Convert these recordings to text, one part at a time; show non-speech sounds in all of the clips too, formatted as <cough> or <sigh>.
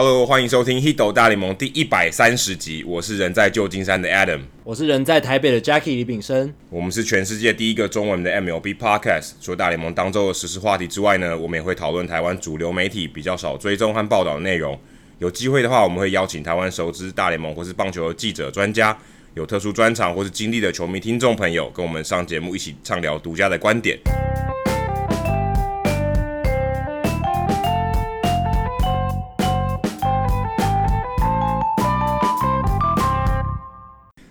Hello，欢迎收听《Hito 大联盟》第一百三十集。我是人在旧金山的 Adam，我是人在台北的 Jackie 李炳生。我们是全世界第一个中文的 MLB Podcast。除了大联盟当周的实时事话题之外呢，我们也会讨论台湾主流媒体比较少追踪和报道的内容。有机会的话，我们会邀请台湾熟知大联盟或是棒球的记者、专家，有特殊专长或是经历的球迷听众朋友，跟我们上节目一起畅聊独家的观点。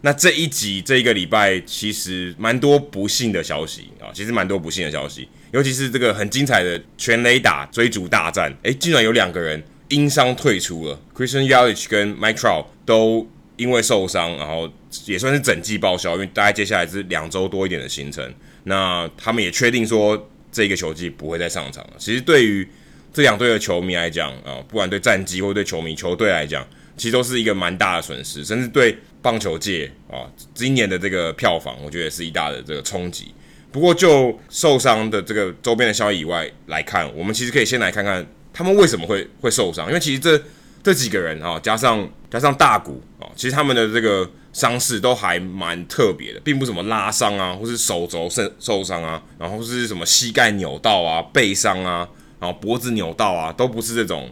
那这一集这一个礼拜其实蛮多不幸的消息啊，其实蛮多不幸的消息，尤其是这个很精彩的全垒打追逐大战，哎，竟然有两个人因伤退出了，Christian Yelich 跟 Mike Trout 都因为受伤，然后也算是整季报销，因为大概接下来是两周多一点的行程，那他们也确定说这个球季不会再上场了。其实对于这两队的球迷来讲啊，不管对战绩或者对球迷球队来讲，其实都是一个蛮大的损失，甚至对。棒球界啊，今年的这个票房，我觉得也是一大的这个冲击。不过，就受伤的这个周边的消息以外来看，我们其实可以先来看看他们为什么会会受伤。因为其实这这几个人啊，加上加上大谷啊，其实他们的这个伤势都还蛮特别的，并不是什么拉伤啊，或是手肘受受伤啊，然后是什么膝盖扭到啊、背伤啊，然后脖子扭到啊，都不是这种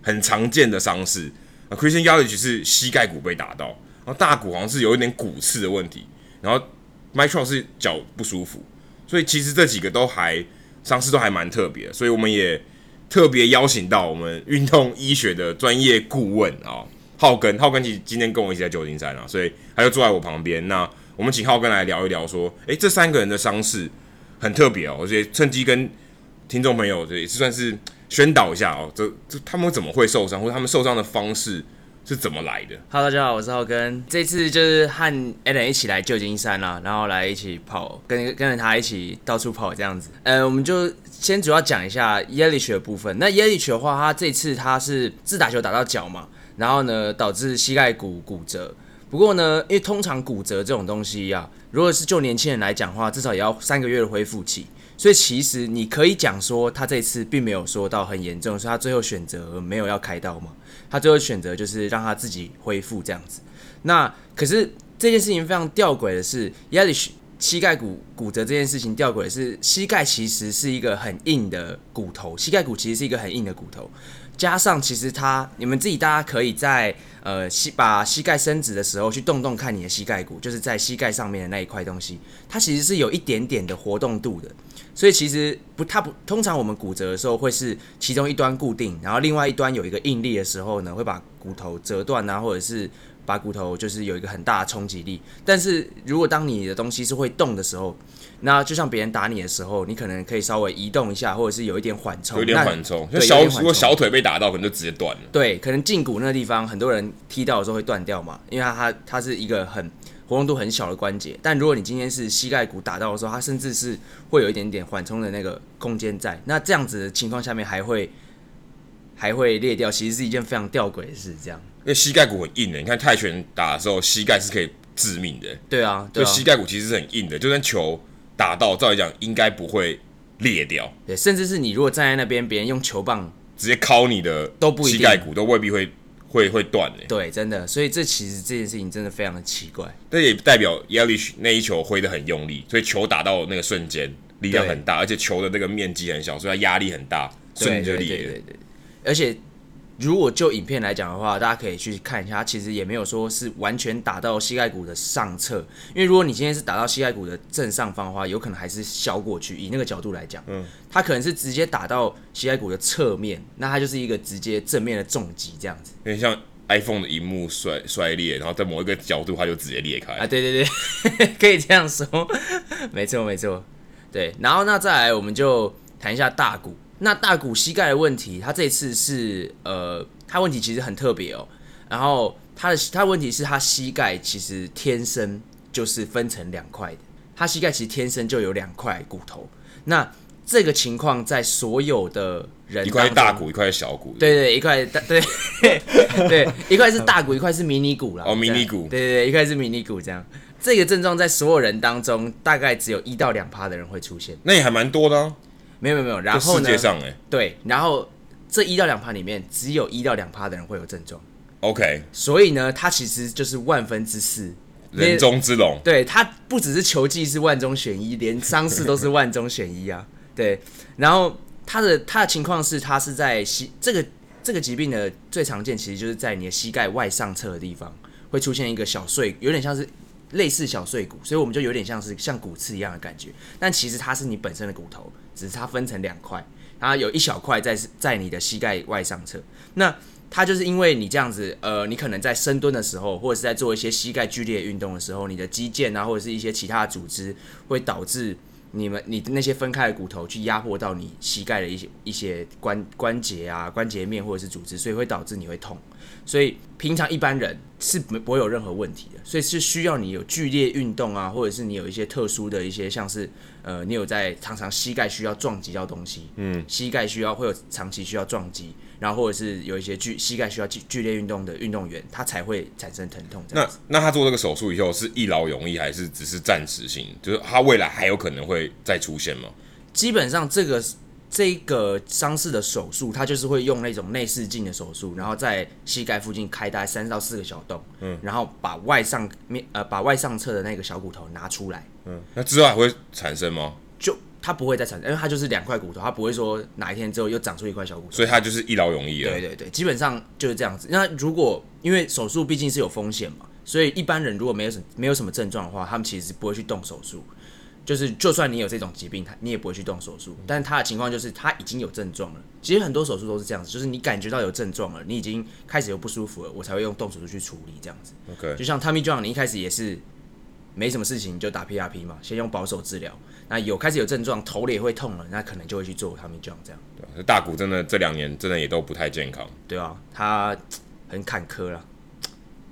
很常见的伤势。啊，Christian Yelich 是膝盖骨被打到。然后大谷好像是有一点骨刺的问题，然后 m i c h e l 是脚不舒服，所以其实这几个都还伤势都还蛮特别，所以我们也特别邀请到我们运动医学的专业顾问啊，浩根，浩根其实今天跟我一起在旧金山啊，所以他就坐在我旁边。那我们请浩根来聊一聊，说，诶，这三个人的伤势很特别哦，而且趁机跟听众朋友这也是算是宣导一下哦，这这他们怎么会受伤，或者他们受伤的方式。是怎么来的？Hello，大家好，我是浩根。这次就是和 Allen 一起来旧金山啦，然后来一起跑，跟跟着他一起到处跑这样子。呃，我们就先主要讲一下 Yelich 的部分。那 Yelich 的话，他这次他是自打球打到脚嘛，然后呢导致膝盖骨骨折。不过呢，因为通常骨折这种东西呀、啊，如果是就年轻人来讲的话，至少也要三个月的恢复期。所以其实你可以讲说，他这次并没有说到很严重，所以他最后选择没有要开刀嘛。他最后选择就是让他自己恢复这样子。那可是这件事情非常吊诡的是，Yelich 膝盖骨骨折这件事情吊诡的是，膝盖其实是一个很硬的骨头，膝盖骨其实是一个很硬的骨头，加上其实它，你们自己大家可以在呃膝把膝盖伸直的时候去动动看你的膝盖骨，就是在膝盖上面的那一块东西，它其实是有一点点的活动度的。所以其实不，它不通常我们骨折的时候会是其中一端固定，然后另外一端有一个应力的时候呢，会把骨头折断啊，或者是把骨头就是有一个很大的冲击力。但是如果当你的东西是会动的时候，那就像别人打你的时候，你可能可以稍微移动一下，或者是有一点缓冲，有点缓冲。就小如果小腿被打到，可能就直接断了。对，可能胫骨那个地方，很多人踢到的时候会断掉嘛，因为它它它是一个很。活动度很小的关节，但如果你今天是膝盖骨打到的时候，它甚至是会有一点点缓冲的那个空间在。那这样子的情况下面还会还会裂掉，其实是一件非常吊诡的事。这样，因为膝盖骨很硬的，你看泰拳打的时候，膝盖是可以致命的。对啊，对啊，就膝盖骨其实是很硬的，就算球打到，照理讲应该不会裂掉。对，甚至是你如果站在那边，别人用球棒直接敲你的都不膝盖骨，都未必会。会会断的，对，真的，所以这其实这件事情真的非常的奇怪。这也代表 Yelich 那一球挥的很用力，所以球打到那个瞬间力量很大，而且球的那个面积很小，所以它压力很大，瞬间就裂了。对对对对，而且。如果就影片来讲的话，大家可以去看一下，它其实也没有说是完全打到膝盖骨的上侧，因为如果你今天是打到膝盖骨的正上方的话，有可能还是削过去。以那个角度来讲，嗯，它可能是直接打到膝盖骨的侧面，那它就是一个直接正面的重击这样子。有点像 iPhone 的荧幕摔摔裂，然后在某一个角度它就直接裂开啊！对对对，<laughs> 可以这样说，没错没错，对。然后那再来，我们就谈一下大谷。那大谷膝盖的问题，他这次是呃，他问题其实很特别哦。然后他的他的问题是他膝盖其实天生就是分成两块的，他膝盖其实天生就有两块骨头。那这个情况在所有的人，一块大骨，一块小骨，对对，一块大对对，一块是大骨，一块是迷你骨啦。哦，迷你骨，对对对，一块是迷你骨这样。这个症状在所有人当中，大概只有一到两趴的人会出现。那也还蛮多的哦。没有没有没有，然后呢？世界上哎，对，然后这一到两趴里面，只有一到两趴的人会有症状。OK，所以呢，它其实就是万分之四，人中之龙。对，它不只是球技是万中选一，连伤势都是万中选一啊。对，然后他的他的情况是，他是在膝这个这个疾病的最常见，其实就是在你的膝盖外上侧的地方会出现一个小碎，有点像是类似小碎骨，所以我们就有点像是像骨刺一样的感觉。但其实它是你本身的骨头，只是它分成两块，然后有一小块在在你的膝盖外上侧。那它就是因为你这样子，呃，你可能在深蹲的时候，或者是在做一些膝盖剧烈运动的时候，你的肌腱啊，或者是一些其他的组织，会导致你们你的那些分开的骨头去压迫到你膝盖的一些一些关关节啊、关节面或者是组织，所以会导致你会痛。所以平常一般人是不不会有任何问题的，所以是需要你有剧烈运动啊，或者是你有一些特殊的一些像是呃，你有在常常膝盖需要撞击到东西，嗯，膝盖需要会有长期需要撞击。然后或者是有一些剧膝盖需要剧剧烈运动的运动员，他才会产生疼痛。那那他做这个手术以后是一劳永逸，还是只是暂时性？就是他未来还有可能会再出现吗？基本上这个这个伤势的手术，他就是会用那种内视镜的手术，然后在膝盖附近开大概三到四个小洞，嗯，然后把外上面呃把外上侧的那个小骨头拿出来，嗯，那之后还会产生吗？就。它不会再产生，因为它就是两块骨头，它不会说哪一天之后又长出一块小骨头，所以它就是一劳永逸了。对对对，基本上就是这样子。那如果因为手术毕竟是有风险嘛，所以一般人如果没有什没有什么症状的话，他们其实不会去动手术。就是就算你有这种疾病，他你也不会去动手术。但他的情况就是他已经有症状了。其实很多手术都是这样子，就是你感觉到有症状了，你已经开始有不舒服了，我才会用动手术去处理这样子。OK，就像 Tommy John，你一开始也是没什么事情就打 PRP 嘛，先用保守治疗。那有开始有症状，头也会痛了，那可能就会去做 Tommy John 这样。对，大谷真的这两年真的也都不太健康。对啊，他很坎坷了。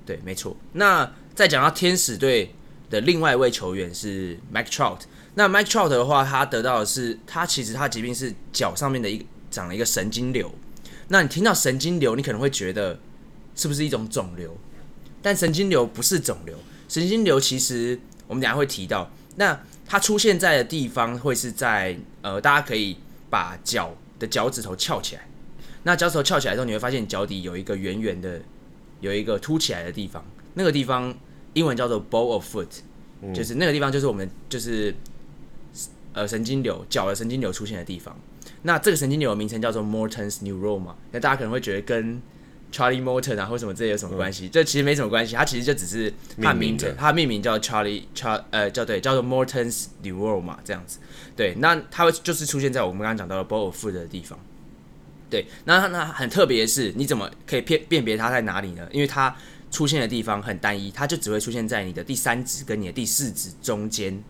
对，没错。那再讲到天使队的另外一位球员是 Mike Trout。那 Mike Trout 的话，他得到的是他其实他疾病是脚上面的一个长了一个神经瘤。那你听到神经瘤，你可能会觉得是不是一种肿瘤？但神经瘤不是肿瘤，神经瘤其实我们等下会提到。那它出现在的地方会是在呃，大家可以把脚的脚趾头翘起来。那脚趾头翘起来之后，你会发现脚底有一个圆圆的，有一个凸起来的地方。那个地方英文叫做 ball of foot，嗯，就是那个地方就是我们就是呃神经瘤，脚的神经瘤出现的地方。那这个神经瘤的名称叫做 Morton's neuroma。那大家可能会觉得跟 Charlie Morton 啊，或什么这有什么关系？这、嗯、其实没什么关系，它其实就只是它名字，它命名叫 Charlie Char 呃叫对叫做 Morton's New World 嘛这样子。对，那它会就是出现在我们刚刚讲到的 ball of Food 的地方。对，那那很特别的是，你怎么可以辨辨别它在哪里呢？因为它出现的地方很单一，它就只会出现在你的第三指跟你的第四指中间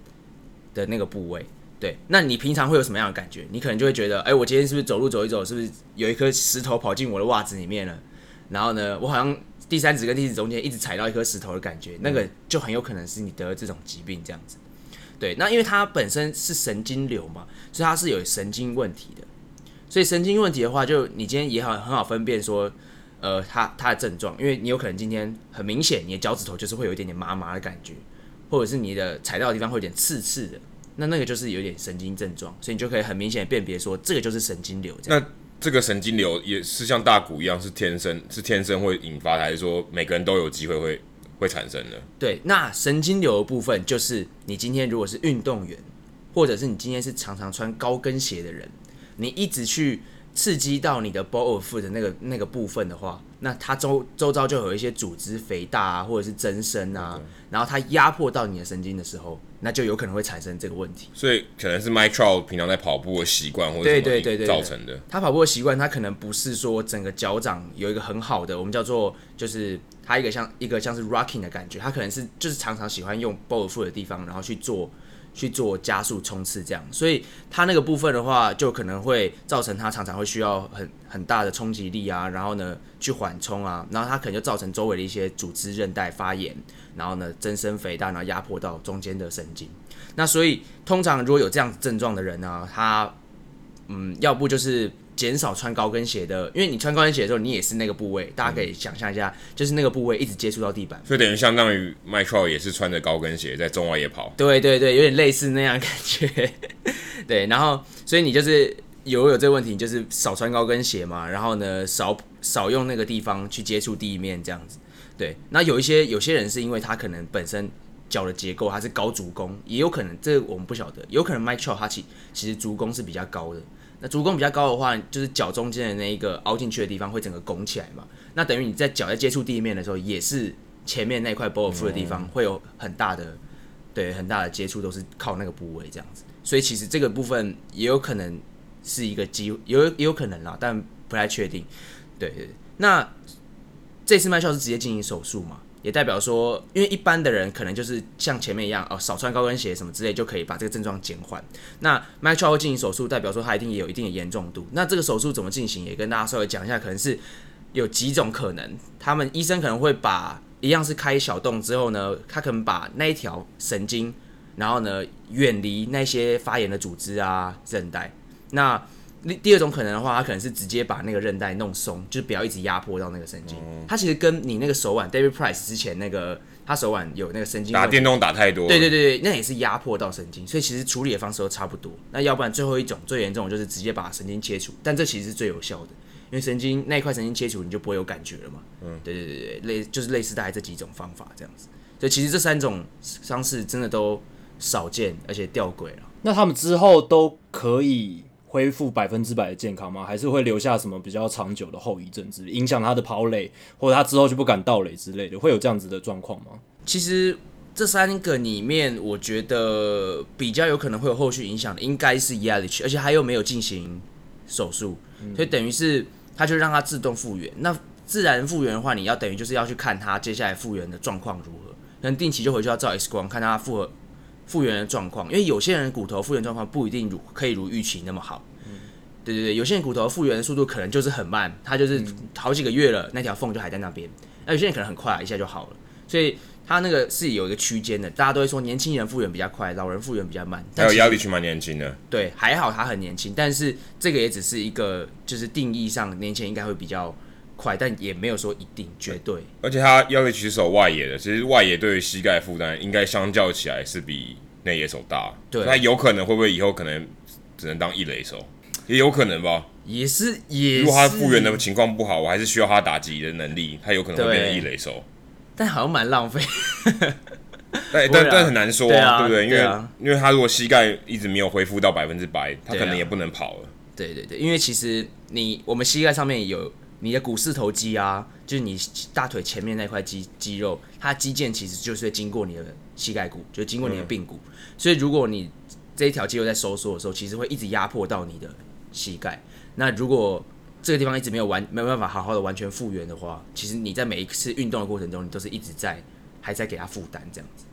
的那个部位。对，那你平常会有什么样的感觉？你可能就会觉得，哎，我今天是不是走路走一走，是不是有一颗石头跑进我的袜子里面了？然后呢，我好像第三指跟第四指中间一直踩到一颗石头的感觉，那个就很有可能是你得了这种疾病这样子。对，那因为它本身是神经瘤嘛，所以它是有神经问题的。所以神经问题的话，就你今天也好很好分辨说，呃，它它的症状，因为你有可能今天很明显你的脚趾头就是会有一点点麻麻的感觉，或者是你的踩到的地方会有点刺刺的，那那个就是有点神经症状，所以你就可以很明显的辨别说这个就是神经瘤这样。这个神经瘤也是像大骨一样，是天生是天生会引发，还是说每个人都有机会会会产生的？对，那神经瘤的部分就是你今天如果是运动员，或者是你今天是常常穿高跟鞋的人，你一直去刺激到你的 ball of foot 的那个那个部分的话，那它周周遭就有一些组织肥大啊，或者是增生啊，然后它压迫到你的神经的时候。那就有可能会产生这个问题，所以可能是 Mike Trout 平常在跑步的习惯或者什么造成的。他跑步的习惯，他可能不是说整个脚掌有一个很好的，我们叫做就是他一个像一个像是 rocking 的感觉，他可能是就是常常喜欢用 ball of foot 的地方，然后去做去做加速冲刺这样，所以他那个部分的话，就可能会造成他常常会需要很很大的冲击力啊，然后呢去缓冲啊，然后他可能就造成周围的一些组织韧带发炎。然后呢，增生肥大，然后压迫到中间的神经。那所以通常如果有这样症状的人呢、他嗯，要不就是减少穿高跟鞋的，因为你穿高跟鞋的时候，你也是那个部位，大家可以想象一下，就是那个部位一直接触到地板，所以等于相当于 Trout 也是穿着高跟鞋在中外野跑。对对对，有点类似那样感觉。对，然后所以你就是有有这个问题，就是少穿高跟鞋嘛，然后呢，少少用那个地方去接触地面这样子。对，那有一些有些人是因为他可能本身脚的结构他是高足弓，也有可能这个我们不晓得，有可能 Mike Trout 他其其实足弓是比较高的。那足弓比较高的话，就是脚中间的那一个凹进去的地方会整个拱起来嘛。那等于你在脚在接触地面的时候，也是前面那块 ball of foot 的地方会有很大的，对，很大的接触都是靠那个部位这样子。所以其实这个部分也有可能是一个机，有也有可能啦，但不太确定。对，对，那这次麦肖是直接进行手术嘛？也代表说，因为一般的人可能就是像前面一样哦，少穿高跟鞋什么之类就可以把这个症状减缓。那 Mike Trout 会进行手术，代表说他一定也有一定的严重度。那这个手术怎么进行，也跟大家稍微讲一下。可能是有几种可能，他们医生可能会把一样是开小洞之后呢，他可能把那一条神经，然后呢远离那些发炎的组织啊韧带。那第二种可能的话，他可能是直接把那个韧带弄松，就是不要一直压迫到那个神经。他其实跟你那个手腕，David Price 之前那个他手腕有那个神经打电动打太多，对对对，那也是压迫到神经，所以其实处理的方式都差不多。那要不然最后一种最严重的就是直接把神经切除，但这其实是最有效的，因为神经那一块神经切除你就不会有感觉了嘛。嗯，对对对对，类就是类似大概这几种方法这样子。所以其实这三种伤势真的都少见，而且吊诡了。那他们之后都可以。恢复百分之百的健康吗？还是会留下什么比较长久的后遗症之类，影响他的跑垒，或者他之后就不敢盗垒之类的，会有这样子的状况吗？其实这三个里面，我觉得比较有可能会有后续影响的，应该是 Yelich，而且他又没有进行手术，所以等于是他就让他自动复原。那自然复原的话，你要等于就是要去看他接下来复原的状况如何，可能定期就回去要照 X 光，看他复合。复原的状况，因为有些人骨头复原状况不一定如可以如预期那么好。嗯，对对对，有些人骨头复原的速度可能就是很慢，他就是好几个月了，那条缝就还在那边。那有些人可能很快，一下就好了。所以他那个是有一个区间的，大家都会说年轻人复原比较快，老人复原比较慢。还有压力区蛮年轻的，对，还好他很年轻，但是这个也只是一个，就是定义上年轻人应该会比较快，但也没有说一定绝对。而且他要去守外野的，其实外野对于膝盖负担应该相较起来是比内野手大。对，那有可能会不会以后可能只能当一垒手？也有可能吧。也是，也是。如果他复原的情况不好，我还是需要他打击的能力，他有可能会变成一垒手。但好像蛮浪费。但 <laughs> 但但很难说，对，啊、对不对？因为、啊、因为他如果膝盖一直没有恢复到百分之百，他可能也不能跑了。对对对，因为其实你我们膝盖上面有。你的股四头肌啊，就是你大腿前面那块肌肌肉，它肌腱其实就是会经过你的膝盖骨，就经过你的髌骨。嗯、所以如果你这一条肌肉在收缩的时候，其实会一直压迫到你的膝盖。那如果这个地方一直没有完，没有办法好好的完全复原的话，其实你在每一次运动的过程中，你都是一直在还在给他负担这样子。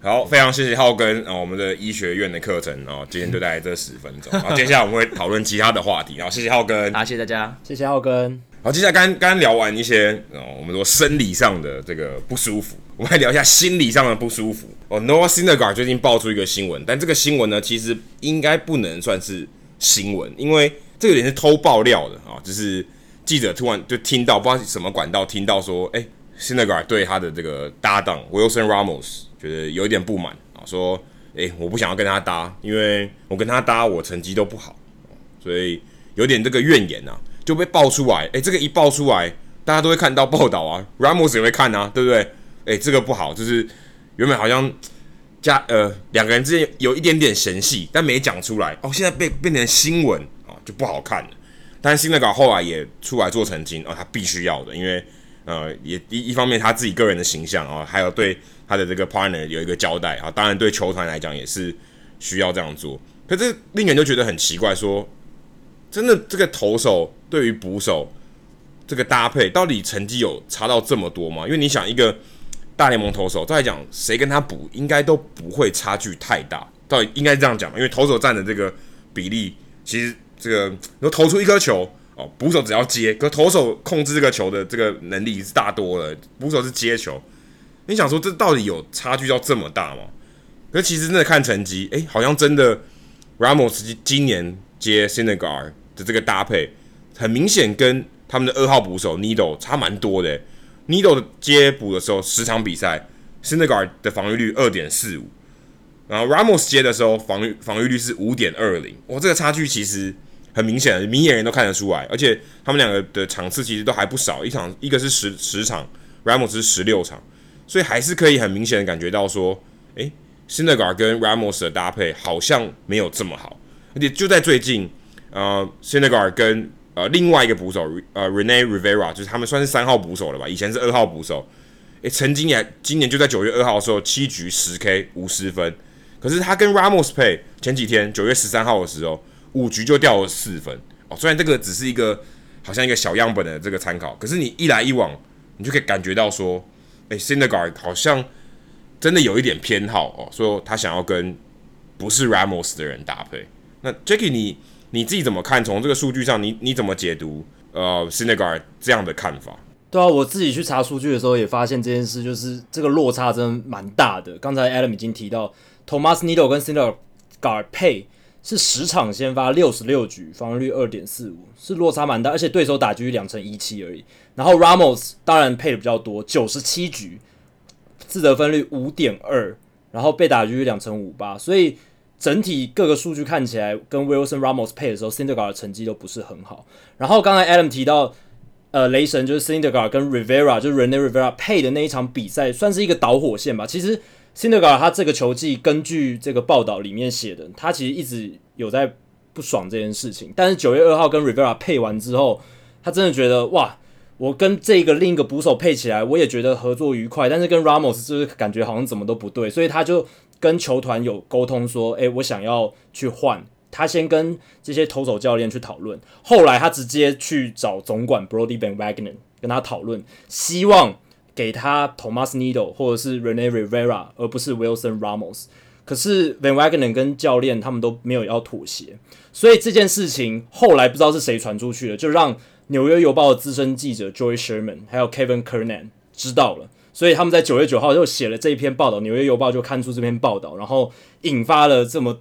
好，非常谢谢浩根啊，我们的医学院的课程哦，今天就带来这十分钟。好，接下来我们会讨论其他的话题。好，谢谢浩根，好，谢谢大家，谢谢浩根。好，接下来刚刚聊完一些哦，我们说生理上的这个不舒服，<laughs> 我们来聊一下心理上的不舒服。哦，Noah Syndergaard 最近爆出一个新闻，但这个新闻呢，其实应该不能算是新闻，因为这个人是偷爆料的啊，就是记者突然就听到，不知道什么管道听到说，哎，Syndergaard 对他的这个搭档 Wilson Ramos 觉得有一点不满啊，说，哎，我不想要跟他搭，因为我跟他搭，我成绩都不好，所以有点这个怨言啊。就被爆出来，诶、这个一爆出来，大家都会看到报道啊，Ramos 也会看啊，对不对？诶、这个不好，就是原本好像加呃两个人之间有一点点嫌隙，但没讲出来哦，现在被变成新闻啊，就不好看了。但是 Syndergaard 后来也出来做澄清啊，他必须要的，因为呃也一一方面他自己个人的形象啊，还有对他的这个 partner 有一个交代啊，当然对球团来讲也是需要这样做。可是令人就觉得很奇怪，说真的这个投手。对于捕手这个搭配，到底成绩有差到这么多吗？因为你想，一个大联盟投手，再来讲谁跟他补，应该都不会差距太大。到底应该这样讲嘛？因为投手占的这个比例，其实这个如果投出一颗球哦，捕手只要接，可投手控制这个球的这个能力是大多了。捕手是接球，你想说这到底有差距到这么大吗？可其实真的看成绩，诶，好像真的 Ramos 今年接 s i n e g a r 的这个搭配。很明显跟他们的二号捕手 Nido 差蛮多的。Nido 的接捕的时候，十场比赛 Syndergaard 的防御率二点四五，然后 Ramos 接的时候防御防御率是五点二零。哇，这个差距其实很明显的，明眼人都看得出来。而且他们两个的场次其实都还不少，一场一个是十十场，Ramos 是十六场，所以还是可以很明显的感觉到说，诶 Syndergaard 跟 Ramos 的搭配好像没有这么好。而且就在最近，呃 s i n e g a r 跟呃另外一个捕手呃 Rene Rivera，就是他们算是三号捕手了吧？以前是二号捕手，诶，曾经也今年就在九月二号的时候，七局十 K 无失分。可是他跟 Ramos 配前几天九月十三号的时候，五局就掉了四分哦。虽然这个只是一个好像一个小样本的这个参考，可是你一来一往，你就可以感觉到说，诶 Syndergaard 好像真的有一点偏好哦，说他想要跟不是 Ramos 的人搭配。那 Jackie 你你自己怎么看？从这个数据上，你你怎么解读呃 s i n e g a r 这样的看法？对啊，我自己去查数据的时候也发现这件事，就是这个落差真的蛮大的。刚才 Adam 已经提到。，Thomas Needle 跟 Syndergaard 配是十场先发六十六局，防御率二点四五，是落差蛮大，而且对手打局两成一七而已。然后 Ramos 当然配的比较多，九十七局，自得分率五点二，然后被打局两成五八，所以整体各个数据看起来跟 Wilson Ramos 配的时候 s i n d e r g a r 的成绩都不是很好。然后刚才 Adam 提到，呃，雷神就是 s i n d e r g a r 跟 Rivera，就是 Rene Rivera 配的那一场比赛，算是一个导火线吧。其实。s i n d e r g a r 他这个球技，根据这个报道里面写的，他其实一直有在不爽这件事情。但是九月二号跟 Rivera 配完之后，他真的觉得哇，我跟这个另一个捕手配起来，我也觉得合作愉快。但是跟 Ramos 就是感觉好像怎么都不对，所以他就跟球团有沟通说，诶，我想要去换。他先跟这些投手教练去讨论，后来他直接去找总管 Brody Van Wagner 跟他讨论，希望。给他 Thomas Needle 或者是 Rene Rivera，而不是 Wilson Ramos。可是 Van Wagenen 跟教练他们都没有要妥协，所以这件事情后来不知道是谁传出去了，就让纽约邮报的资深记者 Joy Sherman 还有 Kevin Kernan 知道了。所以他们在九月九号就写了这一篇报道，纽约邮报就刊出这篇报道，然后引发了这么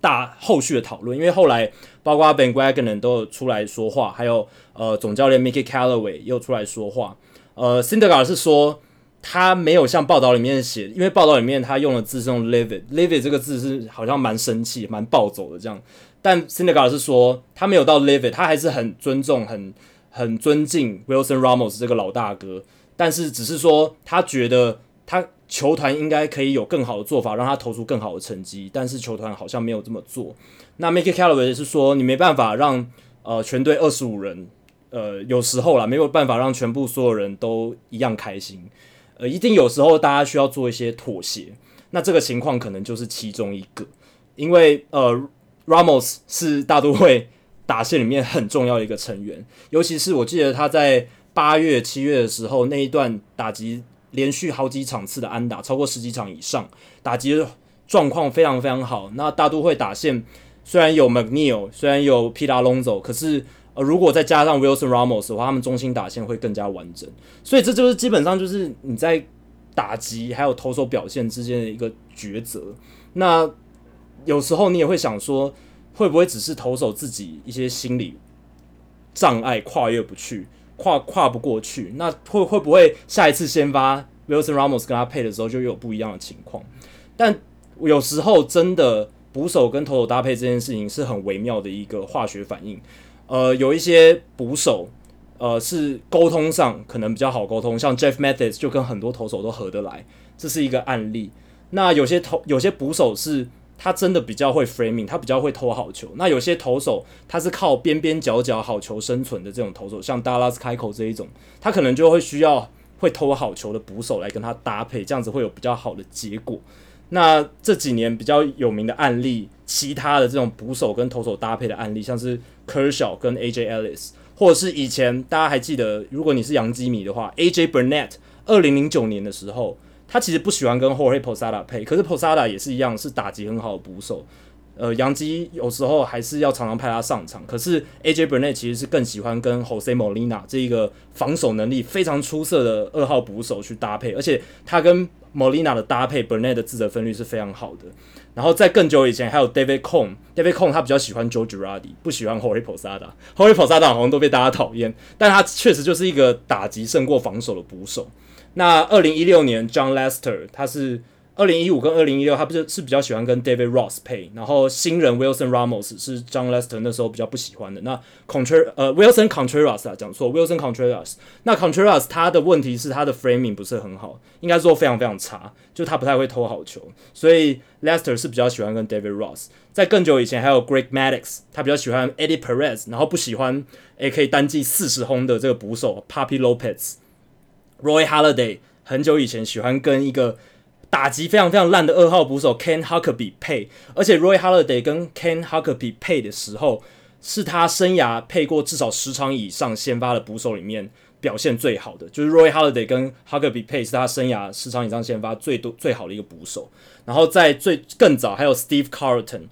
大后续的讨论。因为后来包括 Van Wagenen 都有出来说话，还有呃总教练 Mickey Callaway 又出来说话。呃，Cinderga 是说他没有像报道里面写，因为报道里面他用的字是用 livid，livid 这个字是好像蛮生气、蛮暴走的这样。但 Cinderga 是说他没有到 livid，他还是很尊重、很很尊敬 Wilson Ramos 这个老大哥，但是只是说他觉得他球团应该可以有更好的做法，让他投出更好的成绩，但是球团好像没有这么做。那 m i k e y Callaway 是说你没办法让呃全队二十五人。呃，有时候啦，没有办法让全部所有人都一样开心。呃，一定有时候大家需要做一些妥协。那这个情况可能就是其中一个，因为呃，Ramos 是大都会打线里面很重要的一个成员，尤其是我记得他在八月、七月的时候那一段打击连续好几场次的安打，超过十几场以上，打击状况非常非常好。那大都会打线虽然有 McNeil，虽然有 Pete Alonso，可是。呃，如果再加上 Wilson Ramos 的话，他们中心打线会更加完整。所以这就是基本上就是你在打击还有投手表现之间的一个抉择。那有时候你也会想说，会不会只是投手自己一些心理障碍跨越不去，跨跨不过去？那会会不会下一次先发 Wilson Ramos 跟他配的时候就有不一样的情况？但有时候真的捕手跟投手搭配这件事情是很微妙的一个化学反应。呃，有一些捕手，呃，是沟通上可能比较好沟通，像 Jeff Mathis 就跟很多投手都合得来，这是一个案例。那有些投有些捕手是他真的比较会 framing，他比较会投好球。那有些投手他是靠边边角角好球生存的这种投手，像 Dallas Keuchel 这一种，他可能就会需要会投好球的捕手来跟他搭配，这样子会有比较好的结果。那这几年比较有名的案例，其他的这种捕手跟投手搭配的案例，像是 Kershaw 跟 AJ Ellis，或者是以前大家还记得，如果你是洋基迷的话，AJ Burnett，二零零九年的时候，他其实不喜欢跟 Jorge Posada 配，可是 Posada 也是一样，是打击很好的捕手。呃，杨基有时候还是要常常派他上场，可是 AJ Burnett 其实是更喜欢跟 Jose Molina 这一个防守能力非常出色的二号捕手去搭配，而且他跟 Molina 的搭配，Burnett 的自责分率是非常好的。然后在更久以前，还有 David Cone，David Cone 他比较喜欢 joe gerardi 不喜欢 Jorge Posada，Jorge Posada 好像都被大家讨厌，但他确实就是一个打击胜过防守的捕手。那二零一六年，John Lester 他是二零一五跟二零一六，他不是是比较喜欢跟 David Ross 配，然后新人 Wilson Ramos 是 John Lester 那时候比较不喜欢的。那 Contreras 呃 Wilson Contreras 啊，讲错 Wilson Contreras。那 Contreras 他的问题是他的 framing 不是很好，应该说非常非常差，就他不太会投好球。所以 Lester 是比较喜欢跟 David Ross。在更久以前还有 Greg Maddux，他比较喜欢 Eddie Perez，然后不喜欢也可以单季四十轰的这个捕手 Papi Lopez。Roy Halladay 很久以前喜欢跟一个打击非常非常烂的二号捕手 Ken Huckaby 配，而且 Roy Halladay 跟 Ken Huckaby 配的时候，是他生涯配过至少十场以上先发的捕手里面表现最好的，就是 Roy Halladay 跟 Huckaby 配是他生涯十场以上先发最多最好的一个捕手。然后在最更早还有 Steve Carlton，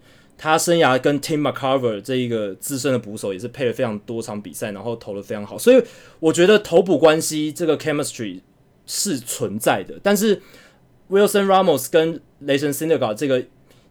他生涯跟 Tim McCarver 这一个资深的捕手也是配了非常多场比赛，然后投的非常好。所以我觉得投捕关系这个 chemistry 是存在的，但是。Wilson Ramos 跟雷神 sinnerga 这个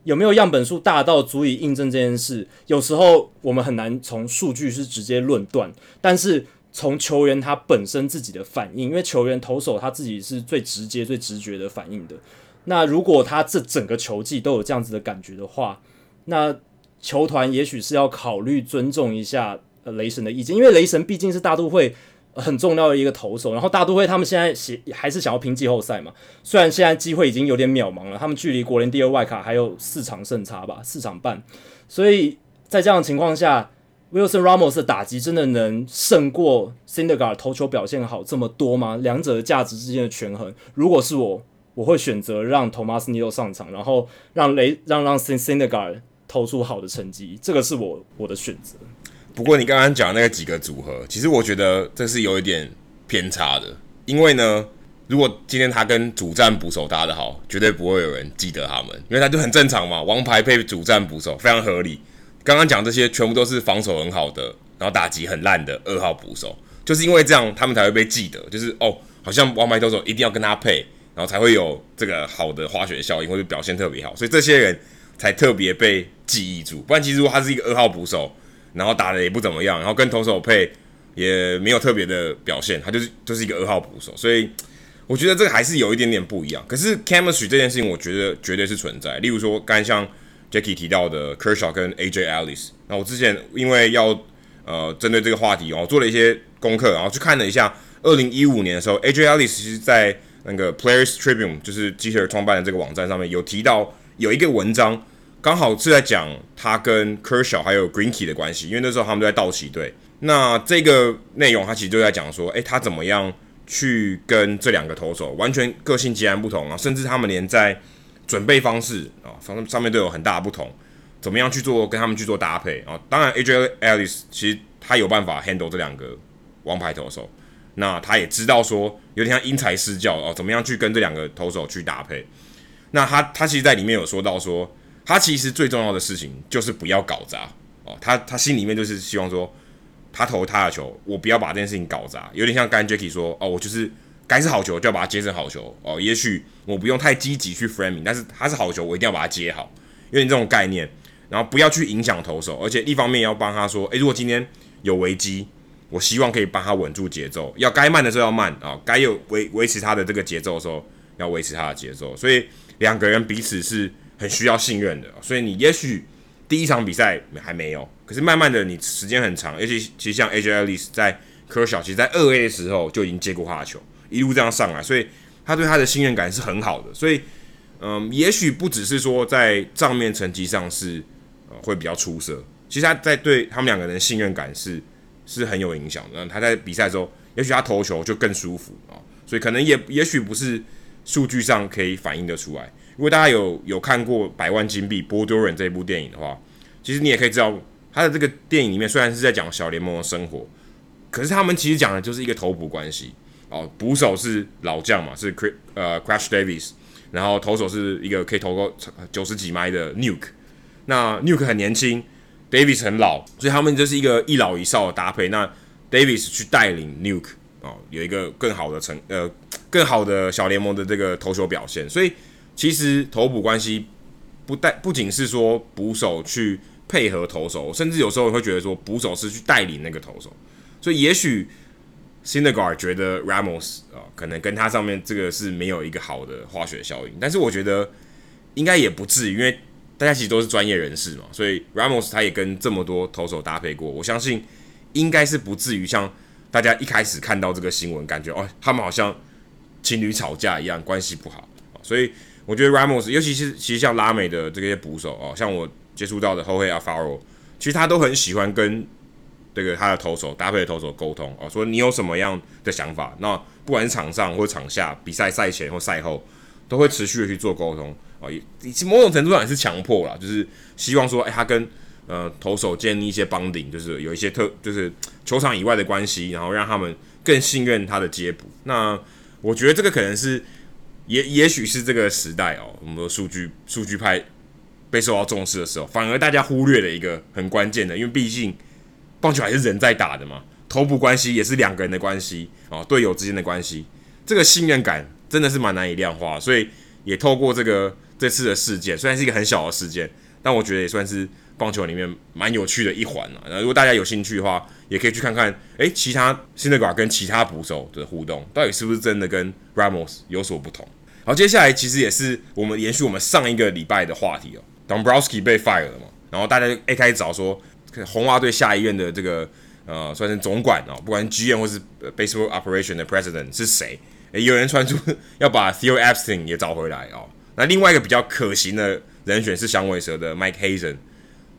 有没有样本数大到足以印证这件事？有时候我们很难从数据是直接论断，但是从球员他本身自己的反应，因为球员投手他自己是最直接、最直觉的反应的。那如果他这整个球季都有这样子的感觉的话，那球团也许是要考虑尊重一下呃雷神的意见，因为雷神毕竟是大都会。很重要的一个投手，然后大都会他们现在还是想要拼季后赛嘛？虽然现在机会已经有点渺茫了，他们距离国联第二外卡还有四场胜差吧，四场半。所以在这样的情况下，Wilson Ramos 的打击真的能胜过 Cindergar 投球表现好这么多吗？两者的价值之间的权衡，如果是我，我会选择让 Tomas Nido 上场，然后让雷让让 Syndergaard 投出好的成绩，这个是我我的选择。不过你刚刚讲那个几个组合，其实我觉得这是有一点偏差的，因为呢，如果今天他跟主战捕手搭得好，绝对不会有人记得他们，因为他就很正常嘛，王牌配主战捕手非常合理。刚刚讲这些全部都是防守很好的，然后打击很烂的二号捕手，就是因为这样他们才会被记得，就是哦，好像王牌投手一定要跟他配，然后才会有这个好的化学效应或者表现特别好，所以这些人才特别被记忆住。不然其实如果他是一个二号捕手，然后打的也不怎么样，然后跟投手配也没有特别的表现，他就是就是一个二号捕手，所以我觉得这个还是有一点点不一样。可是 chemistry 这件事情，我觉得绝对是存在。例如说，刚才像 Jackie 提到的 Kershaw 跟 AJ Ellis，那我之前因为要呃针对这个话题哦，做了一些功课，然后去看了一下二零一五年的时候，AJ Ellis 其实在那个 Players Tribune，就是机器人创办的这个网站上面有提到有一个文章。刚好是在讲他跟 Kershaw 还有 Greinke 的关系，因为那时候他们都在道奇队。那这个内容他其实就在讲说，诶，他怎么样去跟这两个投手完全个性截然不同啊，甚至他们连在准备方式啊方上面都有很大的不同，怎么样去做跟他们去做搭配啊？当然，AJ Ellis 其实他有办法 handle 这两个王牌投手，那他也知道说有点像因材施教哦，怎么样去跟这两个投手去搭配？那他他其实在里面有说到说。他其实最重要的事情就是不要搞砸哦，他他心里面就是希望说，他投他的球，我不要把这件事情搞砸，有点像刚才 Jacky 说哦，我就是该是好球就要把它接成好球哦，也许我不用太积极去 framing，但是他是好球，我一定要把它接好，有点这种概念，然后不要去影响投手，而且一方面要帮他说，诶，如果今天有危机，我希望可以帮他稳住节奏，要该慢的时候要慢啊，该有维维持他的这个节奏的时候要维持他的节奏，所以两个人彼此是。很需要信任的，所以你也许第一场比赛还没有，可是慢慢的你时间很长，而且其实像 AJ Ellis 在科小，其实在二 A 的时候就已经接过他的球，一路这样上来，所以他对他的信任感是很好的，所以嗯，也许不只是说在账面成绩上是呃会比较出色，其实他在对他们两个人的信任感是是很有影响的。他在比赛的时候，也许他投球就更舒服啊，所以可能也也许不是数据上可以反映得出来。如果大家有有看过《百万金币》波多人这部电影的话，其实你也可以知道，他的这个电影里面虽然是在讲小联盟的生活，可是他们其实讲的就是一个投捕关系哦。捕手是老将嘛，是 Cr 呃 Crash Davis，然后投手是一个可以投个九十几迈的 Nuke。那 Nuke 很年轻，Davis 很老，所以他们就是一个一老一少的搭配。那 Davis 去带领 Nuke 哦，有一个更好的成呃更好的小联盟的这个投球表现，所以。其实投捕关系不带不仅是说捕手去配合投手，甚至有时候会觉得说捕手是去带领那个投手，所以也许 Syndergaard 觉得 Ramos 啊、可能跟他上面这个是没有一个好的化学效应，但是我觉得应该也不至于，因为大家其实都是专业人士嘛，所以 Ramos 他也跟这么多投手搭配过，我相信应该是不至于像大家一开始看到这个新闻，感觉哦，他们好像情侣吵架一样，关系不好。所以我觉得 Ramos，尤其是其实像拉美的这些捕手哦，像我接触到的 Jorge Alfaro，其实他都很喜欢跟。这个他的投手搭配的投手沟通哦，说你有什么样的想法？那不管是场上或场下，比赛赛前或赛后，都会持续的去做沟通哦。也某种程度上也是强迫啦，就是希望说，哎，他跟呃投手建立一些帮顶就是有一些特，就是球场以外的关系，然后让他们更信任他的接捕。那我觉得这个可能是也也许是这个时代哦，我们的数据数据派被受到重视的时候，反而大家忽略了一个很关键的，因为毕竟。棒球还是人在打的嘛，投捕关系也是两个人的关系啊，队友之间的关系，这个信任感真的是蛮难以量化，所以也透过这个这次的事件，虽然是一个很小的事件，但我觉得也算是棒球里面蛮有趣的一环了。那如果大家有兴趣的话，也可以去看看，诶，其他 Syndergaard 跟其他捕手的互动，到底是不是真的跟 Ramos 有所不同？好，接下来其实也是我们延续我们上一个礼拜的话题哦，Dombrowski 被 fire 了嘛，然后大家就一开始找说。红袜队下一任的这个呃，算是总管哦，不管是 GM 或是 Baseball Operation 的 President 是谁？诶，有人传出 <laughs> 要把 Theo Epstein 也找回来哦。那另外一个比较可行的人选是响尾蛇的 Mike Hazen，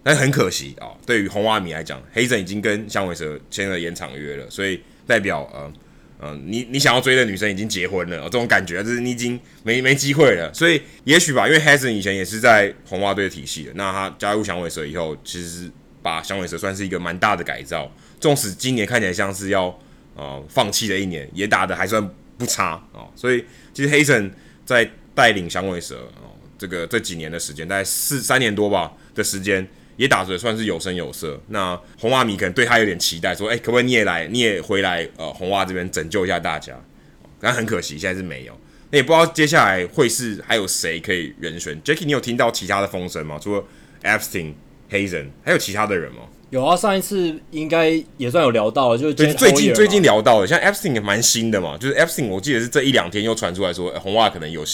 但很可惜哦，对于红袜迷来讲，Hazen 已经跟响尾蛇签了延长约了，所以代表呃呃，你你想要追的女生已经结婚了，这种感觉就是你已经没没机会了。所以也许吧，因为 Hazen 以前也是在红袜队的体系的，那他加入响尾蛇以后，其实。把响尾蛇算是一个蛮大的改造，纵使今年看起来像是要呃放弃的一年，也打得还算不差啊、哦。所以其实黑森在带领响尾蛇哦，这个这几年的时间，大概四三年多吧的时间，也打得算是有声有色。那红袜迷可能对他有点期待，说，哎，可不可以你也来，你也回来呃红袜这边拯救一下大家？但很可惜，现在是没有。那也不知道接下来会是还有谁可以人选。Jacky，你有听到其他的风声吗？除了 Epstein。黑人还有其他的人吗？有啊，上一次应该也算有聊到了，就是最近最近聊到的，像 Epstein 也蛮新的嘛，就是 Epstein 我记得是这一两天又传出来说、欸、红袜可能有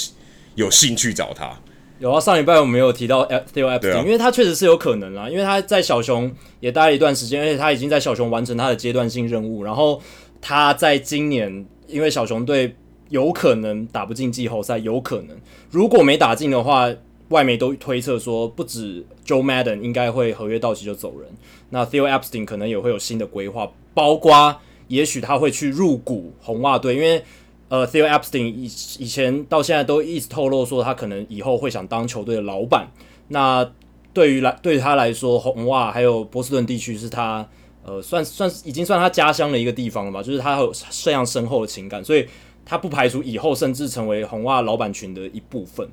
有兴趣找他。有啊，上礼拜我们有提到 Theo Epstein，、啊、因为他确实是有可能啊，因为他在小熊也待了一段时间，而且他已经在小熊完成他的阶段性任务，然后他在今年因为小熊队有可能打不进季后赛，有可能如果没打进的话。外媒都推测说，不止 Joe Madden 应该会合约到期就走人，那 Theo Epstein 可能也会有新的规划，包括也许他会去入股红袜队，因为呃 Theo Epstein 以以前到现在都一直透露说他可能以后会想当球队的老板。那对于来对他来说，红袜还有波士顿地区是他呃算算已经算他家乡的一个地方了吧，就是他有这样深厚的情感，所以他不排除以后甚至成为红袜老板群的一部分。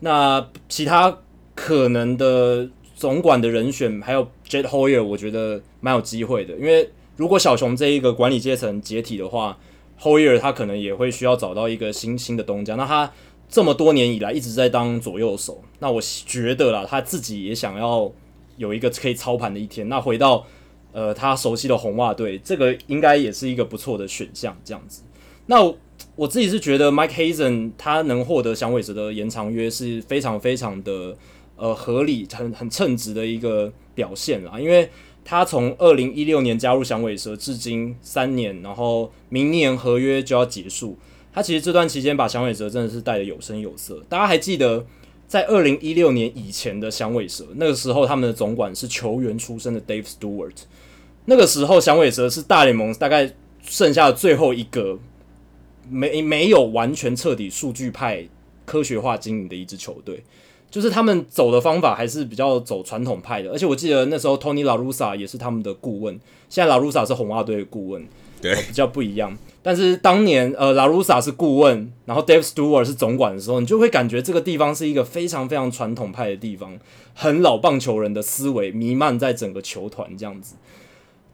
那其他可能的总管的人选，还有 Jed Hoyer，我觉得蛮有机会的。因为如果小熊这一个管理阶层解体的话，Hoyer 他可能也会需要找到一个新新的东家。那他这么多年以来一直在当左右手，那我觉得啦，他自己也想要有一个可以操盘的一天。那回到呃他熟悉的红袜队，这个应该也是一个不错的选项。这样子，那。我自己是觉得 Mike Hazen 他能获得响尾蛇的延长约是非常非常的呃合理，很很称职的一个表现啦。因为他从二零一六年加入响尾蛇至今三年，然后明年合约就要结束，他其实这段期间把响尾蛇真的是带得有声有色。大家还记得在二零一六年以前的响尾蛇，那个时候他们的总管是球员出身的 Dave Stewart，那个时候响尾蛇是大联盟大概剩下的最后一个。没没有完全彻底数据派科学化经营的一支球队，就是他们走的方法还是比较走传统派的。而且我记得那时候 Tony La Russa 也是他们的顾问，现在 La Russa 是红袜队的顾问，对，比较不一样。但是当年呃 La Russa 是顾问，然后 Dave Stewart 是总管的时候，你就会感觉这个地方是一个非常非常传统派的地方，很老棒球人的思维弥漫在整个球团这样子。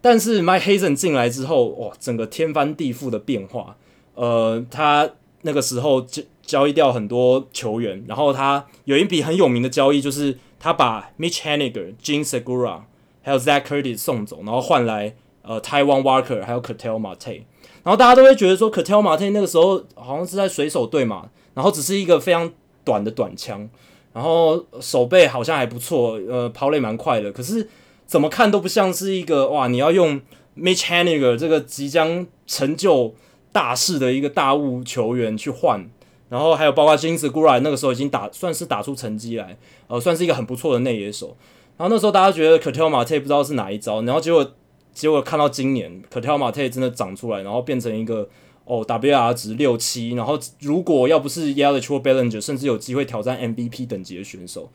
但是 Mike Hazen 进来之后，哇，整个天翻地覆的变化。呃，他那个时候交交易掉很多球员，然后他有一笔很有名的交易，就是他把 Mitch Haniger、Jean Segura 还有 Zach Curtis 送走，然后换来呃 Taiwan Walker 还有 Ketel Marte，然后大家都会觉得说 Ketel Marte 那个时候好像是在水手队嘛，然后只是一个非常短的短枪，然后手背好像还不错，呃跑垒蛮快的，可是怎么看都不像是一个哇你要用 Mitch Haniger 这个即将成就大事的一个大物球员去换。然后还有包括 Jean Segura 那个时候已经打算是打出成绩来，呃，算是一个很不错的内野手。然后那时候大家觉得 Ketel Mate 不知道是哪一招，然后结果结果看到今年 Ketel Mate 真的长出来，然后变成一个哦 WR 值六七，然后如果要不是 Yelich Bellinger，甚至有机会挑战 MVP 等级的选手。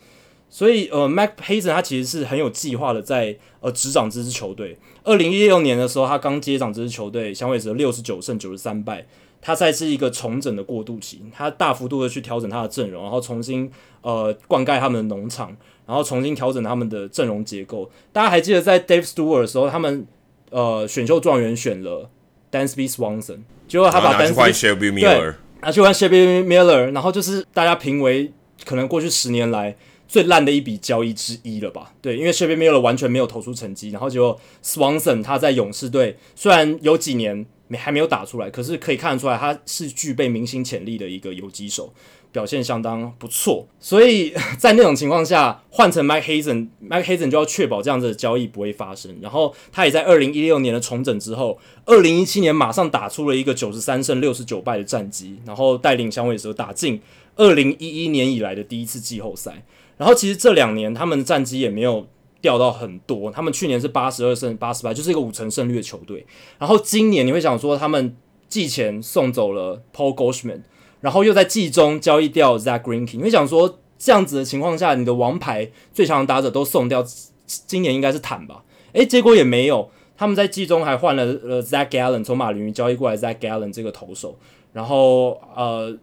所以呃，Mac Hazen 他其实是很有计划的在呃执掌这支球队。二零一六年的时候，他刚接掌这支球队，响尾蛇六十九胜九十三败。他在是一个重整的过渡期，他大幅度的去调整他的阵容，然后重新呃灌溉他们的农场，然后重新调整他们的阵容结构。大家还记得在 Dave Stewart 的时候，他们呃选秀状元选了 Dansby Swanson，结果他把 Dansby 换 Shelby Miller，拿去换 Shelby Miller，然后就是大家评为可能过去十年来最烂的一笔交易之一了吧？对，因为 Shelby Miller 完全没有投出成绩，然后结果 Swanson 他在勇士队虽然有几年。没还没有打出来，可是可以看得出来，他是具备明星潜力的一个游击手，表现相当不错。所以 <laughs> 在那种情况下，换成 Mike Hazen，Mike Hazen 就要确保这样子的交易不会发生。然后他也在二零一六年的重整之后，二零一七年马上打出了一个九十三胜六十九败的战绩，然后带领响尾蛇打进二零一一年以来的第一次季后赛。然后其实这两年他们的战绩也没有。掉到很多，他们去年是八十二胜八十败，就是一个五成胜率的球队。然后今年你会想说，他们季前送走了 Paul Goldschmidt，然后又在季中交易掉 Zach Greinke，你会想说，这样子的情况下，你的王牌最强打者都送掉，今年应该是坦吧？诶，结果也没有，他们在季中还换了呃 Zach Gallen，从马林鱼交易过来 Zach Gallen 这个投手，然后呃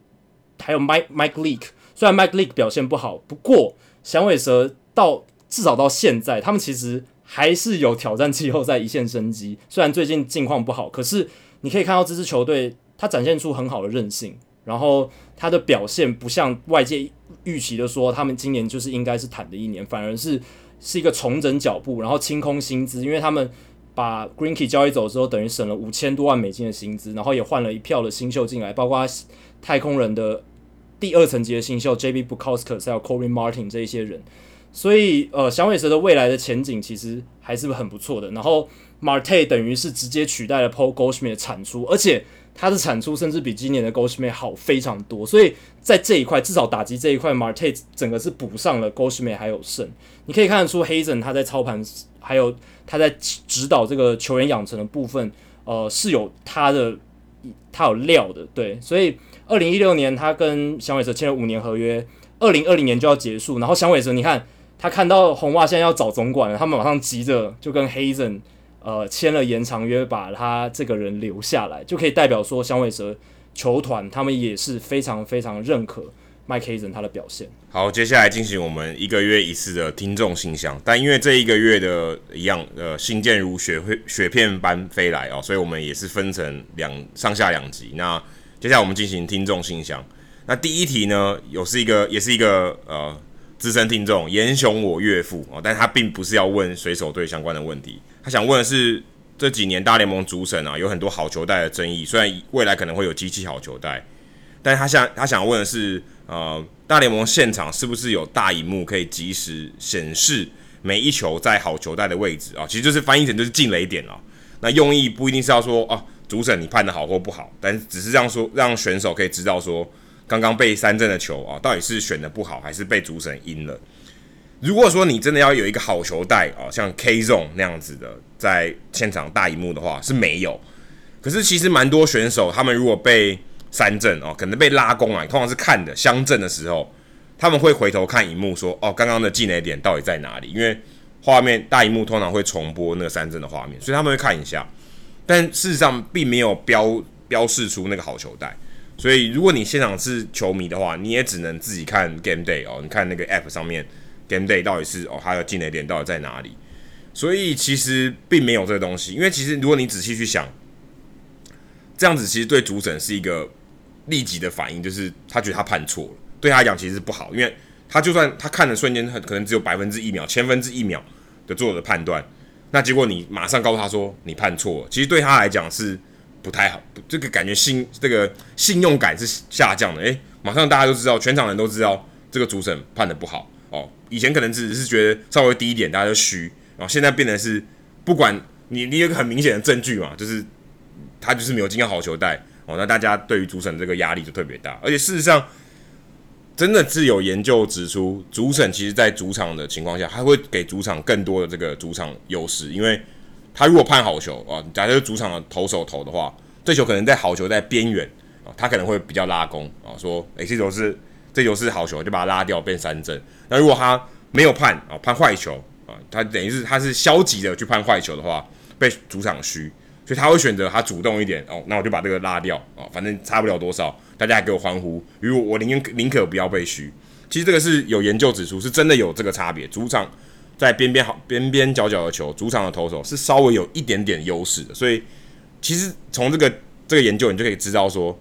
还有 Mike Mike Leake，虽然 Mike Leake 表现不好，不过响尾蛇到。至少到现在，他们其实还是有挑战季后赛一线生机。虽然最近境况不好，可是你可以看到这支球队，它展现出很好的韧性。然后它的表现不像外界预期的说，他们今年就是应该是坦的一年，反而是是一个重整脚步，然后清空薪资，因为他们把 Greenkey 交易走之后，等于省了五千多万美金的薪资，然后也换了一票的新秀进来，包括太空人的第二层级的新秀 JB Bukauskas 还有 Cory Martin 这一些人。所以，呃，响尾蛇的未来的前景其实还是很不错的。然后，Marte 等于是直接取代了 Paul Goldschmidt 的产出，而且他的产出甚至比今年的 Goldschmidt 好非常多。所以在这一块，至少打击这一块，Marte 整个是补上了 Goldschmidt 还有胜。你可以看得出，Hazen 他在操盘，还有他在指导这个球员养成的部分，呃，是有他的他有料的。对，所以二零一六年他跟响尾蛇签了五年合约，二零二零年就要结束。然后响尾蛇，你看。他看到红袜现在要找总管了，他们马上急着就跟 Hazen 呃签了延长约，把他这个人留下来，就可以代表说响尾蛇球团他们也是非常非常认可 Mike Hazen 他的表现。好，接下来进行我们一个月一次的听众信箱，但因为这一个月的一样呃信件如雪雪片般飞来哦，所以我们也是分成两上下两集。那接下来我们进行听众信箱，那第一题呢，有是一个也是一个呃。资深听众严雄，我岳父哦，但他并不是要问水手队相关的问题，他想问的是这几年大联盟主审啊，有很多好球带的争议，虽然未来可能会有机器好球带，但他想他想问的是，呃，大联盟现场是不是有大荧幕可以及时显示每一球在好球带的位置啊？其实就是翻译成就是进雷点了。那用意不一定是要说哦，主审你判的好或不好，但只是这样说，让选手可以知道说。刚刚被三振的球啊，到底是选的不好，还是被主审阴了？如果说你真的要有一个好球带啊，像 K Zone 那样子的，在现场大荧幕的话是没有。可是其实蛮多选手，他们如果被三振哦，可能被拉弓啊，通常是看的相振的时候，他们会回头看荧幕说，哦，刚刚的进垒点到底在哪里？因为画面大荧幕通常会重播那个三振的画面，所以他们会看一下。但事实上并没有标标示出那个好球带。所以，如果你现场是球迷的话，你也只能自己看 Game Day 哦。你看那个 App 上面 Game Day 到底是哦，它的进垒点到底在哪里？所以其实并没有这个东西。因为其实如果你仔细去想，这样子其实对主审是一个立即的反应，就是他觉得他判错了，对他来讲其实是不好。因为他就算他看的瞬间很可能只有百分之一秒、千分之一秒的做的判断，那结果你马上告诉他说你判错了，其实对他来讲是不太好，这个感觉信这个信用感是下降的。诶、马上大家都知道，全场人都知道这个主审判的不好哦。以前可能只是觉得稍微低一点，大家就虚，然后现在变成是不管你你有个很明显的证据嘛，就是他就是没有进到好球带哦，那大家对于主审这个压力就特别大，而且事实上。真的是有研究指出，主审其实在主场的情况下，他会给主场更多的这个主场优势，因为他如果判好球啊，假设主场的投手投的话，这球可能在好球在边缘啊，他可能会比较拉弓啊，说诶，这球是这球是好球，就把它拉掉变三振。那如果他没有判啊，判坏球啊，他等于是他是消极的去判坏球的话，被主场虚，所以他会选择他主动一点哦，那我就把这个拉掉啊，反正差不了多少。大家给我欢呼，因为我宁愿宁可不要被虚。其实这个是有研究指出，是真的有这个差别。主场在边边好边边角角的球，主场的投手是稍微有一点点优势的。所以其实从这个这个研究，你就可以知道说，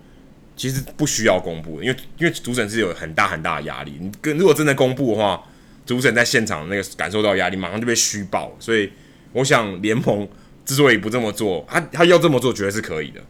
其实不需要公布，因为因为主审是有很大很大的压力。你跟如果真的公布的话，主审在现场那个感受到压力，马上就被虚报。所以我想联盟之所以不这么做，他他要这么做，绝对是可以的。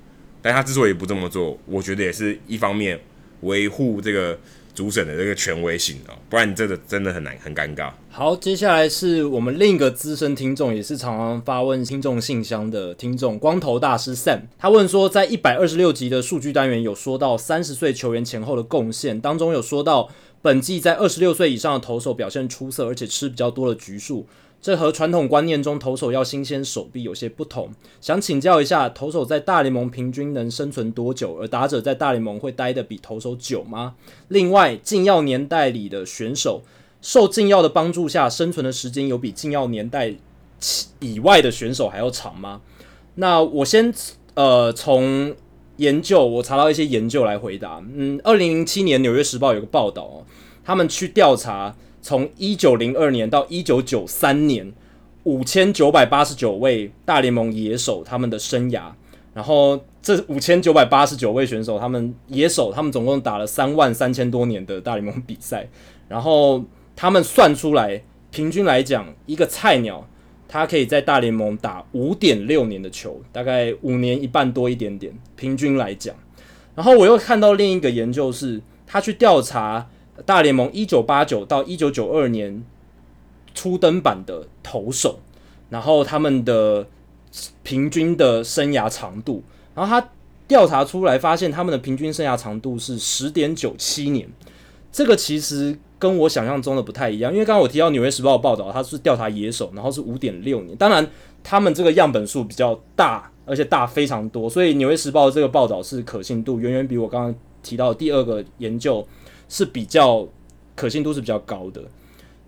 但他之所以不这么做，我觉得也是一方面维护这个主审的这个权威性哦，不然你这个真的很难很尴尬。好，接下来是我们另一个资深听众，也是常常发问听众信箱的听众光头大师 Sam，他问说，在一百二十六集的数据单元有说到三十岁球员前后的贡献当中，有说到本季在二十六岁以上的投手表现出色，而且吃比较多的局数。这和传统观念中投手要新鲜手臂有些不同，想请教一下，投手在大联盟平均能生存多久？而打者在大联盟会待得比投手久吗？另外，禁药年代里的选手受禁药的帮助下生存的时间有比禁药年代以外的选手还要长吗？那我先呃从研究，我查到一些研究来回答。嗯，二零零七年《纽约时报》有个报道哦，他们去调查。从一九零二年到一九九三年，五千九百八十九位大联盟野手他们的生涯，然后这五千九百八十九位选手，他们野手他们总共打了三万三千多年的大联盟比赛，然后他们算出来，平均来讲，一个菜鸟他可以在大联盟打五点六年的球，大概五年一半多一点点，平均来讲。然后我又看到另一个研究是，他去调查。大联盟一九八九到一九九二年初登板的投手，然后他们的平均的生涯长度，然后他调查出来发现他们的平均生涯长度是十点九七年，这个其实跟我想象中的不太一样，因为刚刚我提到《纽约时报》报道，他是调查野手，然后是五点六年，当然他们这个样本数比较大，而且大非常多，所以《纽约时报》这个报道是可信度远远比我刚刚提到的第二个研究。是比较可信度是比较高的，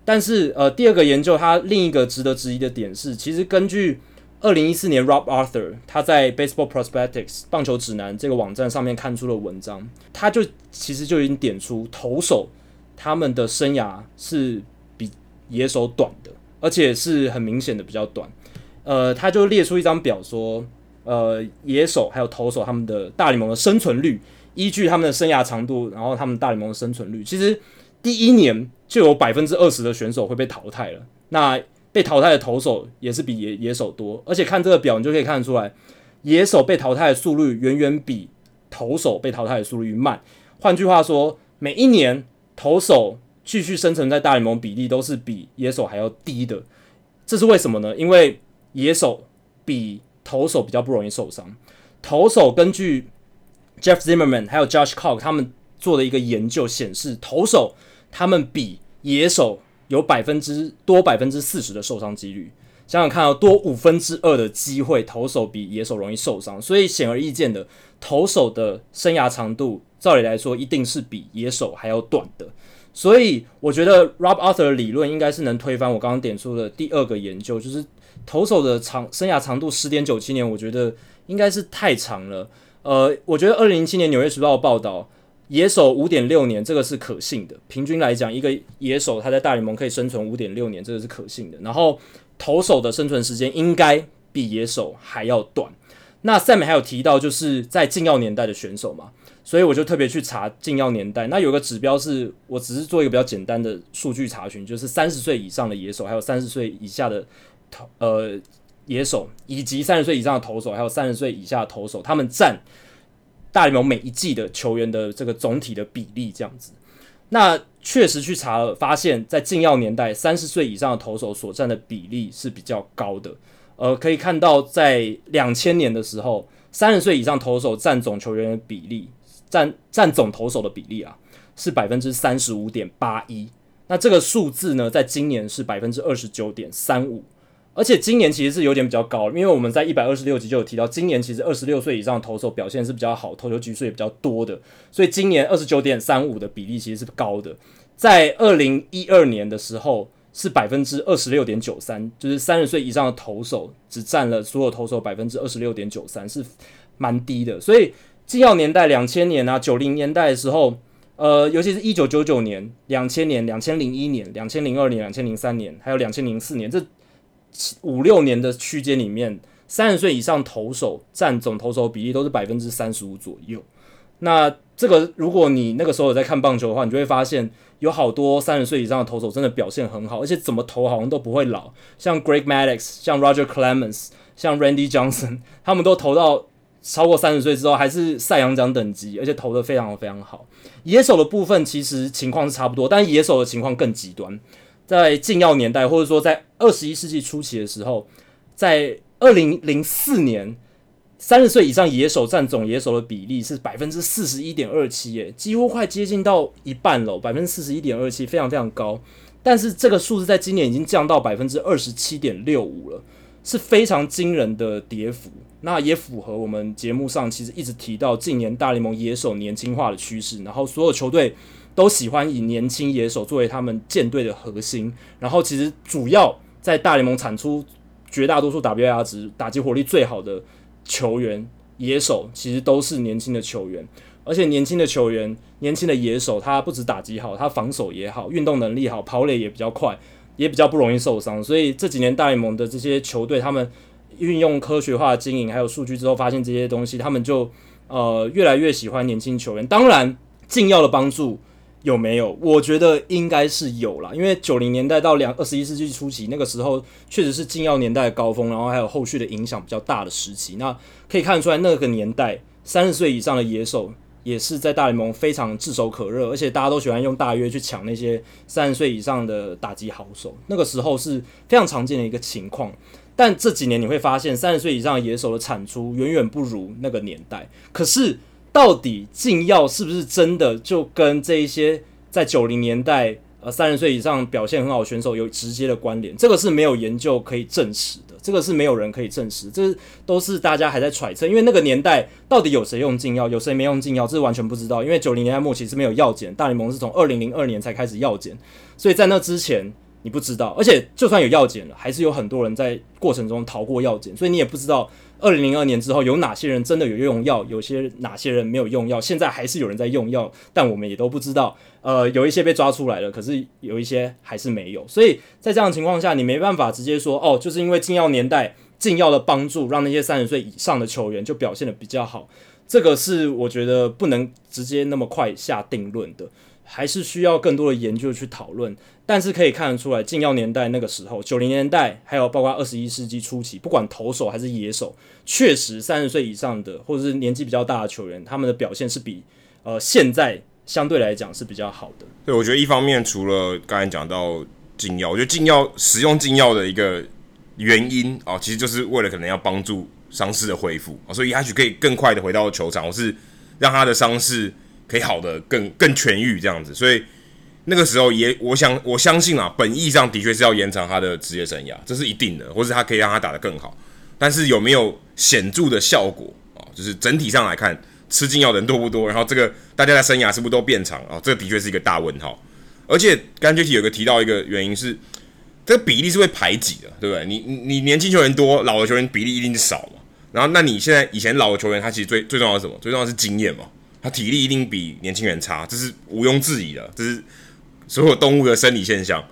但是呃，第二个研究它另一个值得质疑的点是，其实根据二零一四年 Rob Arthur 他在 Baseball Prospectus 棒球指南这个网站上面看出的文章，他就其实就已经点出投手他们的生涯是比野手短的，而且是很明显的比较短。呃，他就列出一张表说，呃，野手还有投手他们的大联盟的生存率。依据他们的生涯长度，然后他们大联盟的生存率，其实第一年就有百分之二十的选手会被淘汰了。那被淘汰的投手也是比野野手多，而且看这个表，你就可以看得出来，野手被淘汰的速率远远比投手被淘汰的速率慢。换句话说，每一年投手继续生存在大联盟比例都是比野手还要低的。这是为什么呢？因为野手比投手比较不容易受伤。投手根据 Jeff Zimmerman 还有 Josh Cock 他们做的一个研究显示，投手他们比野手有百分之多百分之四十的受伤几率。想想看啊，多五分之二的机会，投手比野手容易受伤。所以显而易见的，投手的生涯长度，照理来说一定是比野手还要短的。所以我觉得 Rob Arthur 的理论应该是能推翻我刚刚点出的第二个研究，就是投手的长生涯长度十点九七年，我觉得应该是太长了。呃，我觉得二零零七年《纽约时报》报道，野手五点六年，这个是可信的。平均来讲，一个野手他在大联盟可以生存五点六年，这个是可信的。然后投手的生存时间应该比野手还要短。那 Sam 还有提到，就是在禁药年代的选手嘛，所以我就特别去查禁药年代。那有个指标是我只是做一个比较简单的数据查询，就是三十岁以上的野手，还有三十岁以下的投呃野手以及三十岁以上的投手，还有三十岁以下的投手，他们占大联盟每一季的球员的这个总体的比例这样子。那确实去查了，发现，在禁药年代，三十岁以上的投手所占的比例是比较高的。呃，可以看到，在两千年的时候，三十岁以上投手占总球员的比例，占占总投手的比例啊，是百分之三十五点八一。那这个数字呢，在今年是百分之二十九点三五。而且今年其实是有点比较高，因为我们在一百二十六集就有提到，今年其实二十六岁以上的投手表现是比较好，投球局数也比较多的，所以今年二十九点三五的比例其实是高的。在二零一二年的时候是百分之二十六点九三，就是三十岁以上的投手只占了所有投手百分之二十六点九三，是蛮低的。所以纪要年代两千年啊九零年代的时候，呃，尤其是一九九九年、两千年、两千零一年、两千零二年、两千零三年，还有两千零四年这。五六年的区间里面，三十岁以上投手占总投手比例都是百分之三十五左右。那这个，如果你那个时候有在看棒球的话，你就会发现有好多三十岁以上的投手真的表现很好，而且怎么投好像都不会老。像 Greg Maddux，像 Roger Clemens，像 Randy Johnson，他们都投到超过三十岁之后还是赛扬奖等级，而且投得非常非常好。野手的部分其实情况是差不多，但野手的情况更极端。在禁药年代，或者说在二十一世纪初期的时候，在二零零四年，三十岁以上野手占总野手的比例是百分之四十一点二七，耶，几乎快接近到一半了，百分之四十一点二七，非常非常高。但是这个数字在今年已经降到百分之二十七点六五了，是非常惊人的跌幅。那也符合我们节目上其实一直提到近年大联盟野手年轻化的趋势，然后所有球队。都喜欢以年轻野手作为他们舰队的核心，然后其实主要在大联盟产出绝大多数 WAR 值、打击火力最好的球员野手，其实都是年轻的球员。而且年轻的球员、年轻的野手，他不止打击好，他防守也好，运动能力好，跑垒也比较快，也比较不容易受伤。所以这几年大联盟的这些球队，他们运用科学化经营还有数据之后，发现这些东西，他们就呃越来越喜欢年轻球员。当然，禁药的帮助。有没有？我觉得应该是有啦，因为九零年代到两二十一世纪初期那个时候，确实是禁药年代的高峰，然后还有后续的影响比较大的时期。那可以看出来，那个年代三十岁以上的野手也是在大联盟非常炙手可热，而且大家都喜欢用大约去抢那些三十岁以上的打击好手。那个时候是非常常见的一个情况。但这几年你会发现，三十岁以上的野手的产出远远不如那个年代。可是。到底禁药是不是真的就跟这一些在九零年代呃三十岁以上表现很好的选手有直接的关联？这个是没有研究可以证实的，这个是没有人可以证实，这都是大家还在揣测。因为那个年代到底有谁用禁药，有谁没用禁药，这是完全不知道。因为九零年代末期是没有药检，大联盟是从二零零二年才开始药检，所以在那之前你不知道。而且就算有药检了，还是有很多人在过程中逃过药检，所以你也不知道。二零零二年之后，有哪些人真的有用药？有些哪些人没有用药？现在还是有人在用药，但我们也都不知道。呃，有一些被抓出来了，可是有一些还是没有。所以在这样的情况下，你没办法直接说哦，就是因为禁药年代禁药的帮助，让那些三十岁以上的球员就表现得比较好。这个是我觉得不能直接那么快下定论的。还是需要更多的研究去讨论，但是可以看得出来，禁药年代那个时候，九零年代，还有包括二十一世纪初期，不管投手还是野手，确实三十岁以上的或者是年纪比较大的球员，他们的表现是比呃现在相对来讲是比较好的。对，我觉得一方面除了刚才讲到禁药，我觉得禁药使用禁药的一个原因啊，其实就是为了可能要帮助伤势的恢复啊，所以也许可以更快的回到球场，或是让他的伤势。可以好的更更痊愈这样子，所以那个时候也我想我相信啊，本意上的确是要延长他的职业生涯，这是一定的，或是他可以让他打得更好。但是有没有显著的效果啊？就是整体上来看，吃禁药的人多不多？然后这个大家的生涯是不是都变长啊？这个的确是一个大问号。而且刚才有个提到一个原因是，这个比例是会排挤的，对不对？你你年轻球员多，老的球员比例一定是少嘛。然后那你现在以前老的球员，他其实最最重要的是什么？最重要是经验嘛。他体力一定比年轻人差，这是毋庸置疑的，这是所有动物的生理现象。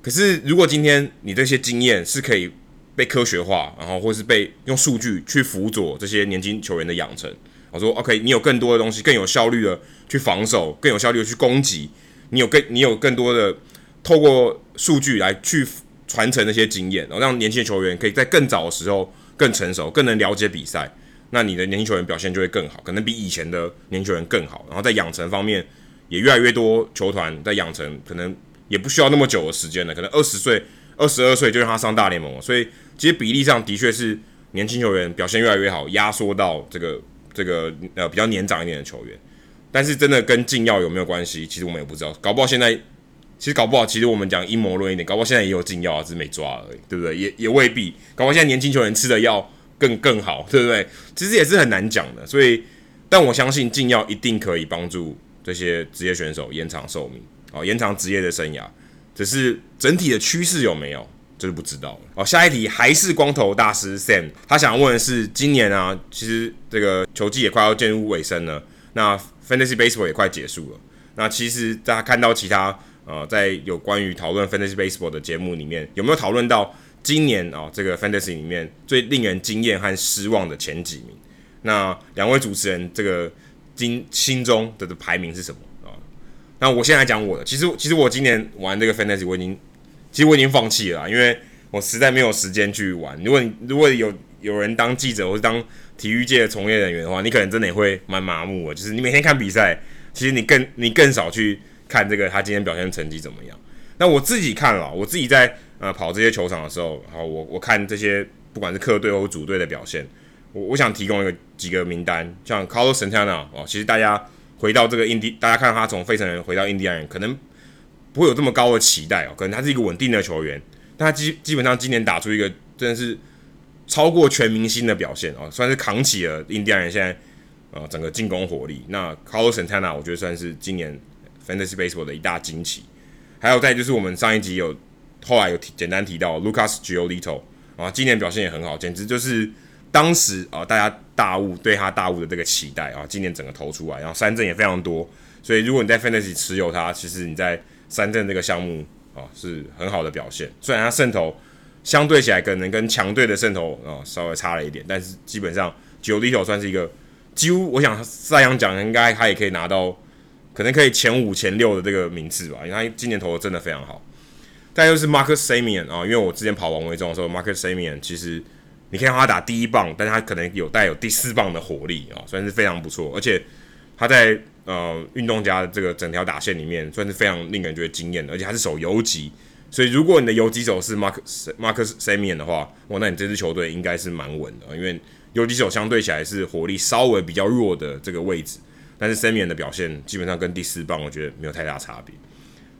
可是，如果今天你这些经验是可以被科学化，然后或是被用数据去辅佐这些年轻球员的养成，我说 OK，你有更多的东西，更有效率的去防守，更有效率的去攻击，你有更你有更多的透过数据来去传承那些经验，然后让年轻球员可以在更早的时候更成熟，更能了解比赛。那你的年轻球员表现就会更好，可能比以前的年轻球员更好。然后在养成方面，也越来越多球团在养成，可能也不需要那么久的时间了，可能二十岁、二十二岁就让他上大联盟了。所以其实比例上的确是年轻球员表现越来越好，压缩到这个这个呃比较年长一点的球员。但是真的跟禁药有没有关系？其实我们也不知道。搞不好现在，其实搞不好，其实我们讲阴谋论一点，搞不好现在也有禁药啊，只是没抓而已，对不对？也也未必。搞不好现在年轻球员吃的药。更更好，对不对？其实也是很难讲的，所以，但我相信禁药一定可以帮助这些职业选手延长寿命，哦，延长职业的生涯。只是整体的趋势有没有，这是不知道了。哦，下一题还是光头大师 Sam，他想问的是，今年啊，其实这个球季也快要进入尾声了，那 Fantasy Baseball 也快结束了。那其实大家看到其他呃，在有关于讨论 Fantasy Baseball 的节目里面，有没有讨论到？今年啊，这个 Fantasy 里面最令人惊艳和失望的前几名，那两位主持人这个今心中的排名是什么啊？那我先来讲我的。其实，其实我今年玩这个 Fantasy，我已经其实我已经放弃了，因为我实在没有时间去玩。如果你如果有有人当记者或是当体育界的从业人员的话，你可能真的也会蛮麻木的。就是你每天看比赛，其实你更你更少去看这个他今天表现成绩怎么样。那我自己看了，我自己在。呃，跑这些球场的时候，好，我我看这些不管是客队或主队的表现，我我想提供一个几个名单，像 Carlos Santana 哦，其实大家回到这个印第，大家看他从费城人回到印第安人，可能不会有这么高的期待哦，可能他是一个稳定的球员，但他基基本上今年打出一个真的是超过全明星的表现哦，算是扛起了印第安人现在呃整个进攻火力。那 Carlos Santana 我觉得算是今年 Fantasy Baseball 的一大惊奇，还有再就是我们上一集有。后来有提简单提到 Lucas Giolito 啊，今年表现也很好，简直就是当时啊大家大雾对他大雾的这个期待啊，今年整个投出来，然后三振也非常多，所以如果你在 Fantasy 持有他，其实你在三振这个项目啊是很好的表现。虽然他胜投相对起来可能跟强队的胜投啊稍微差了一点，但是基本上 Giolito 算是一个几乎我想赛扬奖应该他也可以拿到，可能可以前五前六的这个名次吧，因为他今年投的真的非常好。再就是 Marcus Semien 啊，因为我之前跑王维中的时候，Marcus Semien 其实你可以让他打第一棒，但他可能有带有第四棒的火力啊，算是非常不错。而且他在呃运动家的这个整条打线里面，算是非常令人觉得惊艳的。而且他是守游击，所以如果你的游击手是 Marcus Marcus Semien 的话，哇，那你这支球队应该是蛮稳的，因为游击手相对起来是火力稍微比较弱的这个位置，但是 Semien 的表现基本上跟第四棒我觉得没有太大差别。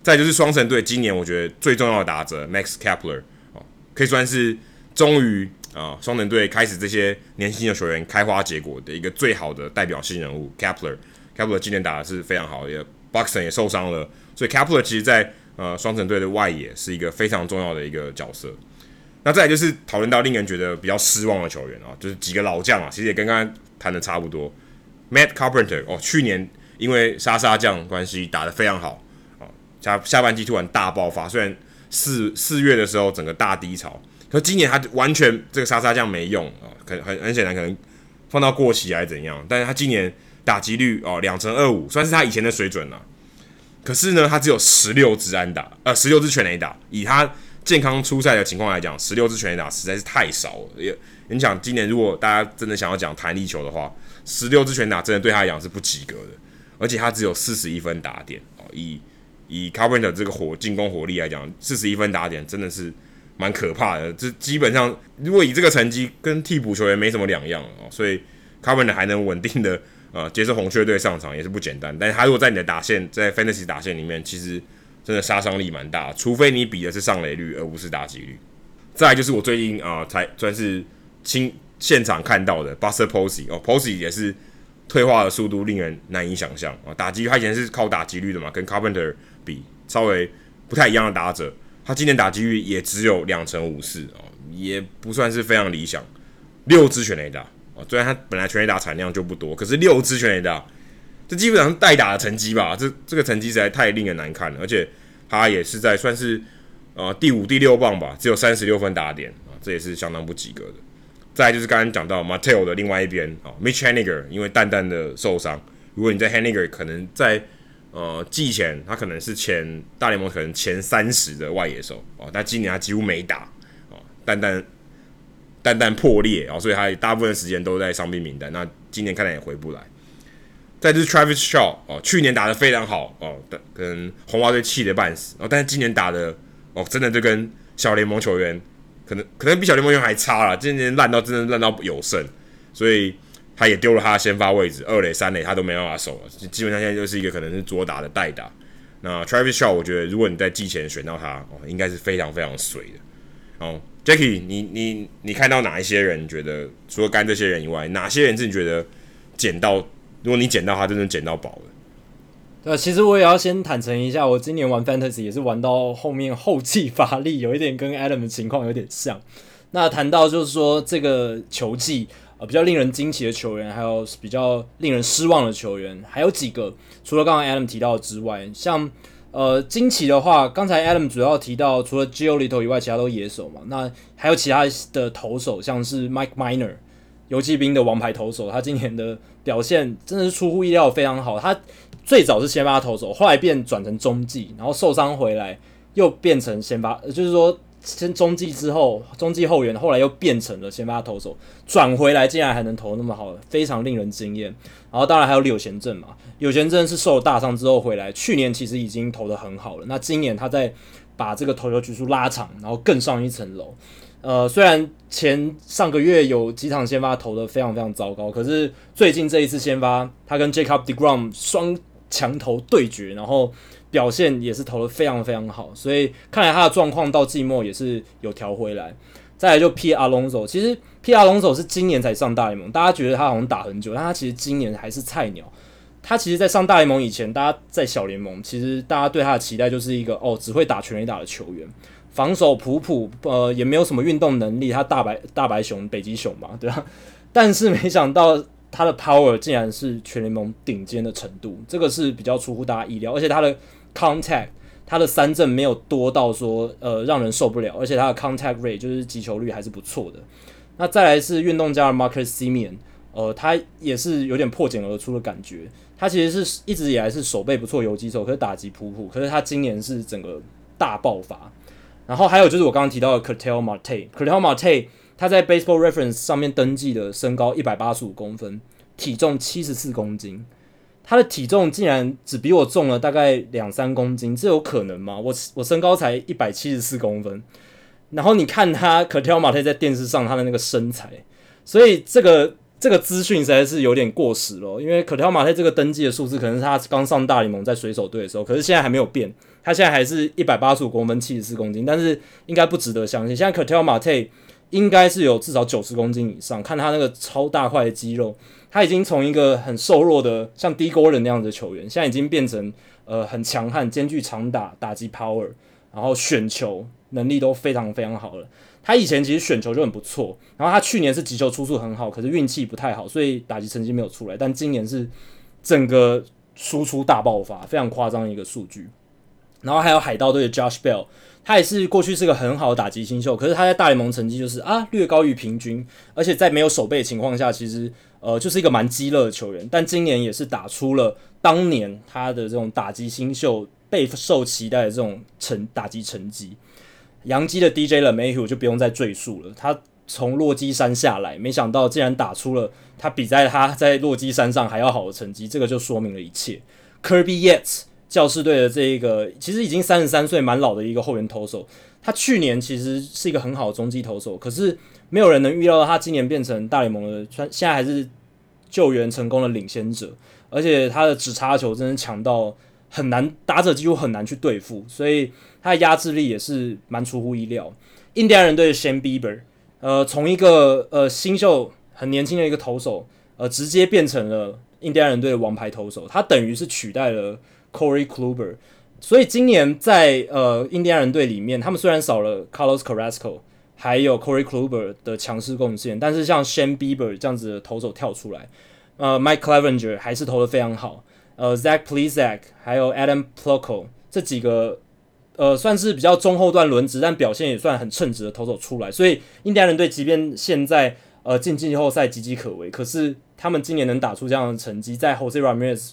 再就是双城队今年我觉得最重要的打者 Max Kepler 哦，可以算是终于啊双城队开始这些年轻的球员开花结果的一个最好的代表性人物 Kepler Kepler 今年打的是非常好，也 Buxton 也受伤了，所以 Kepler 其实在呃双城队的外野是一个非常重要的一个角色。那再来就是讨论到令人觉得比较失望的球员啊，就是几个老将啊，其实也跟刚刚谈的差不多。Matt Carpenter 哦，去年因为杀杀将关系打得非常好。下下半季突然大爆发，虽然四四月的时候整个大低潮，可今年他完全这个杀杀将没用啊，可很很显然可能放到过期还是怎样，但是他今年打击率哦两成二五，算是他以前的水准了。可是呢，他只有十六支安打，呃十六支全垒打，以他健康出赛的情况来讲，十六支全垒打实在是太少了。也你想今年如果大家真的想要讲弹力球的话，十六支全打真的对他来讲是不及格的，而且他只有四十一分打点哦以。以 Carpenter 这个火进攻火力来讲，四十一分打点真的是蛮可怕的。这基本上，如果以这个成绩跟替补球员没什么两样哦，所以 Carpenter 还能稳定的呃接受红雀队上场也是不简单。但是他如果在你的打线，在 Fantasy 打线里面，其实真的杀伤力蛮大，除非你比的是上垒率而不是打击率。再来就是我最近啊、才算是亲现场看到的 Buster Posey 哦，Posey 也是。退化的速度令人难以想象啊！打击他以前是靠打击率的嘛，跟 Carpenter 比稍微不太一样的打者，他今年打击率也只有两成五四哦，也不算是非常理想。六支全垒打啊，虽然他本来全垒打产量就不多，可是六支全垒打，这基本上代打的成绩吧？这这个成绩实在太令人难看了，而且他也是在算是呃第五、第六棒吧，只有三十六分打点啊，这也是相当不及格的。再就是刚刚讲到 Mateo 的另外一边啊，Mitch Haniger 因为淡淡的受伤，如果你在 Haniger 可能在呃，季前他可能是前大联盟可能前三十的外野手哦，但今年他几乎没打哦，单单单单破裂哦，所以他大部分时间都在伤病名单。那今年看来也回不来。再就是 Travis Shaw 哦，去年打得非常好哦，跟红袜队气得半死哦，但是今年打的哦，真的就跟小联盟球员可能可能比小联盟球员还差了，今年烂到真的烂到有剩，所以他也丢了他的先发位置，二垒三垒他都没办法守了，基本上现在就是一个可能是左打的代打。那 Travis Shaw 我觉得如果你在季前选到他哦，应该是非常非常水的。哦，Jackie，你你你看到哪一些人？觉得除了干这些人以外，哪些人是你觉得捡到？如果你捡到他，真的捡到宝了。对，其实我也要先坦诚一下，我今年玩 Fantasy 也是玩到后面后继乏力，有一点跟 Adam 的情况有点像。那谈到就是说这个球技呃比较令人惊奇的球员，还有比较令人失望的球员，还有几个，除了刚刚 Adam 提到之外，像呃惊奇的话，刚才 Adam 主要提到除了 Giolito 以外，其他都野手嘛。那还有其他的投手，像是 Mike Miner，。游骑兵的王牌投手，他今年的表现真的是出乎意料非常好。他最早是先发投手，后来变转成中继，然后受伤回来又变成先发，就是说先中继之后中继后援，后来又变成了先发投手，转回来竟然还能投那么好，非常令人惊艳。然后当然还有柳贤镇嘛，柳贤镇是受了大伤之后回来，去年其实已经投得很好了。那今年他在把这个投球局数拉长，然后更上一层楼。呃，虽然前上个月有几场先发投的非常非常糟糕，可是最近这一次先发，他跟 Jacob deGrom 双强投对决，然后表现也是投的非常非常好，所以看来他的状况到季末也是有调回来。再来就 Pete Alonso，其实 Pete Alonso 是今年才上大联盟，大家觉得他好像打很久，但他其实今年还是菜鸟。他其实，在上大联盟以前，大家在小联盟，其实大家对他的期待就是一个哦，只会打全垒打的球员。防守普普，呃，也没有什么运动能力。他大白大白熊，北极熊嘛，对吧？但是没想到他的 power 竟然是全联盟顶尖的程度，这个是比较出乎大家意料。而且他的 contact，他的三振没有多到说呃让人受不了，而且他的 contact rate 就是击球率还是不错的。那再来是运动家的 Marcus Semien，呃，他也是有点破茧而出的感觉。他其实是一直以来是手背不错游击手，可是打击普普，可是他今年是整个大爆发。然后还有就是我刚刚提到的 Ketel Marte，Ketel Marte 他在 Baseball Reference 上面登记的身高一百八十五公分，体重七十四公斤，他的体重竟然只比我重了大概两三公斤，这有可能吗？我我身高才一百七十四公分，然后你看他 Ketel Marte 在电视上他的那个身材，所以这个这个资讯实在是有点过时了，因为 Ketel Marte 这个登记的数字可能是他刚上大联盟在水手队的时候，可是现在还没有变。他现在还是一百八十五公分，七十四公斤，但是应该不值得相信。现在 Ketel Marte 应该是有至少九十公斤以上，看他那个超大块的肌肉，他已经从一个很瘦弱的像 Dee Gordon 那样的球员，现在已经变成呃很强悍，兼具长打、打击 power，然后选球能力都非常非常好了。他以前其实选球就很不错，然后他去年是击球出速很好，可是运气不太好，所以打击成绩没有出来。但今年是整个输出大爆发，非常夸张的一个数据。然后还有海盗队的 Josh Bell，他也是过去是个很好的打击新秀，可是他在大联盟成绩就是啊略高于平均，而且在没有守备的情况下，其实呃就是一个蛮鸡肋的球员。但今年也是打出了当年他的这种打击新秀备受期待的这种成打击成绩。杨基的 DJ 了 m a y h e w 就不用再赘述了，他从落基山下来，没想到竟然打出了他比在他在落基山上还要好的成绩，这个就说明了一切。Kirby Yates。教士队的这一个其实已经三十三岁，蛮老的一个后援投手。他去年其实是一个很好的中继投手，可是没有人能预料到他今年变成大联盟的，现在还是救援成功的领先者。而且他的指叉球真的强到很难，打者几乎很难去对付，所以他的压制力也是蛮出乎意料。印第安人队的 Shane Bieber，呃，从一个呃新秀很年轻的一个投手，呃，直接变成了印第安人队的王牌投手，他等于是取代了。Corey Kluber，所以今年在呃印第安人队里面，他们虽然少了 Carlos Carrasco，还有 Corey Kluber 的强势贡献，但是像 Shane Bieber 这样子的投手跳出来，呃，Mike Clevinger 还是投得非常好，呃，Zach Plesac 还有 Adam Plutko 这几个呃算是比较中后段轮值，但表现也算很称职的投手出来，所以印第安人队即便现在呃进季后赛岌岌可危，可是他们今年能打出这样的成绩，在 Jose Ramirez。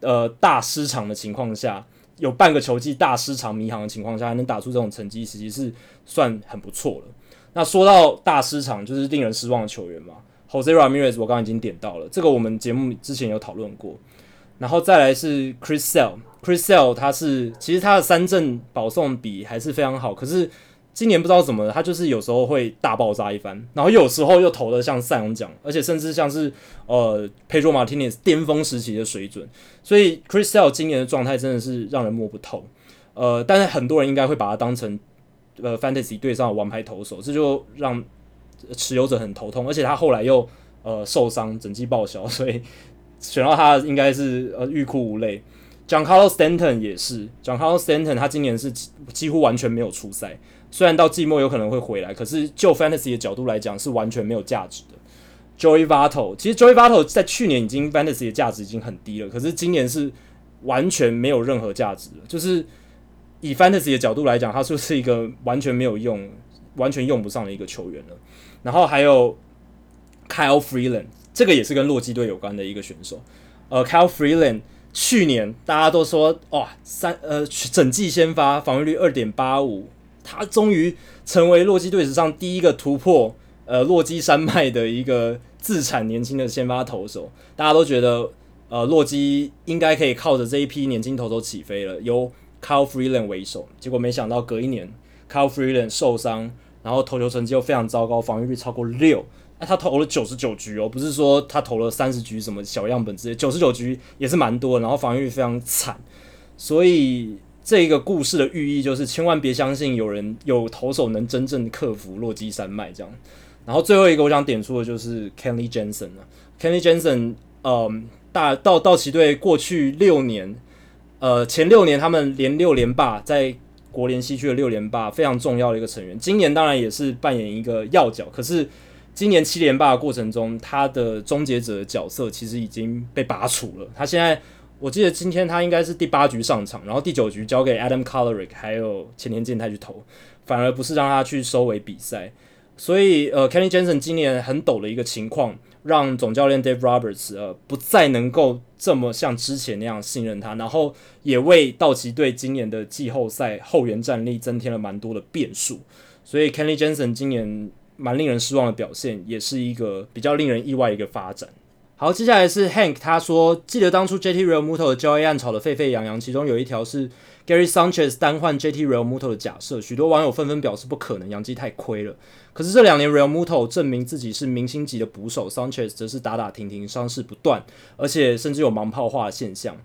呃大失常的情况下，有半个球季大失常迷航的情况下，还能打出这种成绩，其实是算很不错了。那说到大失常，就是令人失望的球员嘛，Jose Ramirez 我刚刚已经点到了，这个我们节目之前有讨论过。然后再来是 Chris Sale，Chris Sale 他是其实他的三振保送比还是非常好，可是今年不知道怎么了，他就是有时候会大爆炸一番，然后有时候又投的像赛扬奖，而且甚至像是呃 Pedro Martinez 巅峰时期的水准，所以 Chris Sale 今年的状态真的是让人摸不透，呃，但是很多人应该会把他当成呃 Fantasy 队上的王牌投手，这就让持有者很头痛，而且他后来又呃受伤，整季报销，所以。选到他应该是呃欲哭无泪，Giancarlo Stanton 也是，Giancarlo Stanton 他今年是几乎完全没有出赛，虽然到季末有可能会回来，可是就 Fantasy 的角度来讲是完全没有价值的。Joey Votto 其实 Joey Votto 在去年已经 Fantasy 的价值已经很低了，可是今年是完全没有任何价值了，就是以 Fantasy 的角度来讲，他就是一个完全没有用、完全用不上的一个球员了。然后还有 Kyle Freeland。这个也是跟洛基队有关的一个选手，呃，Kyle Freeland 去年大家都说哇三呃整季先发防御率二点八五，他终于成为洛基队史上第一个突破呃洛基山脉的一个自产年轻的先发投手，大家都觉得呃洛基应该可以靠着这一批年轻投手起飞了，由 Kyle Freeland 为首，结果没想到隔一年 Kyle Freeland 受伤，然后投球成绩又非常糟糕，防御率超过六。啊、他投了九十九局哦，不是说他投了三十局什么小样本之类，九十九局也是蛮多，然后防御非常惨，所以这一个故事的寓意就是千万别相信有人有投手能真正克服洛基山脉这样。然后最后一个我想点出的就是 Kenny Jensen 啊 Kenny Jensen，嗯，大道道奇队过去六年，呃，前六年他们连六连霸，在国联西区的六连霸非常重要的一个成员，今年当然也是扮演一个要角，可是。今年七连霸的过程中，他的终结者的角色其实已经被拔除了。他现在，我记得今天他应该是第八局上场，然后第九局交给 Adam Kolarek 还有前田健太去投，反而不是让他去收尾比赛。所以，呃，Kenny Jensen 今年很陡的一个情况，让总教练 Dave Roberts 呃不再能够这么像之前那样信任他，然后也为道奇队今年的季后赛后援战力增添了蛮多的变数。所以，Kenny Jensen 今年。蛮令人失望的表现，也是一个比较令人意外的一个发展。好，接下来是 Hank，他说记得当初 JT Realmuto 的交易案炒得沸沸扬扬，其中有一条是 Gary Sanchez 单换 JT Realmuto 的假设，许多网友纷纷表示不可能，杨基太亏了。可是这两年 Realmuto 证明自己是明星级的捕手，Sanchez 则是打打停停，伤势不断，而且甚至有盲炮化的现象。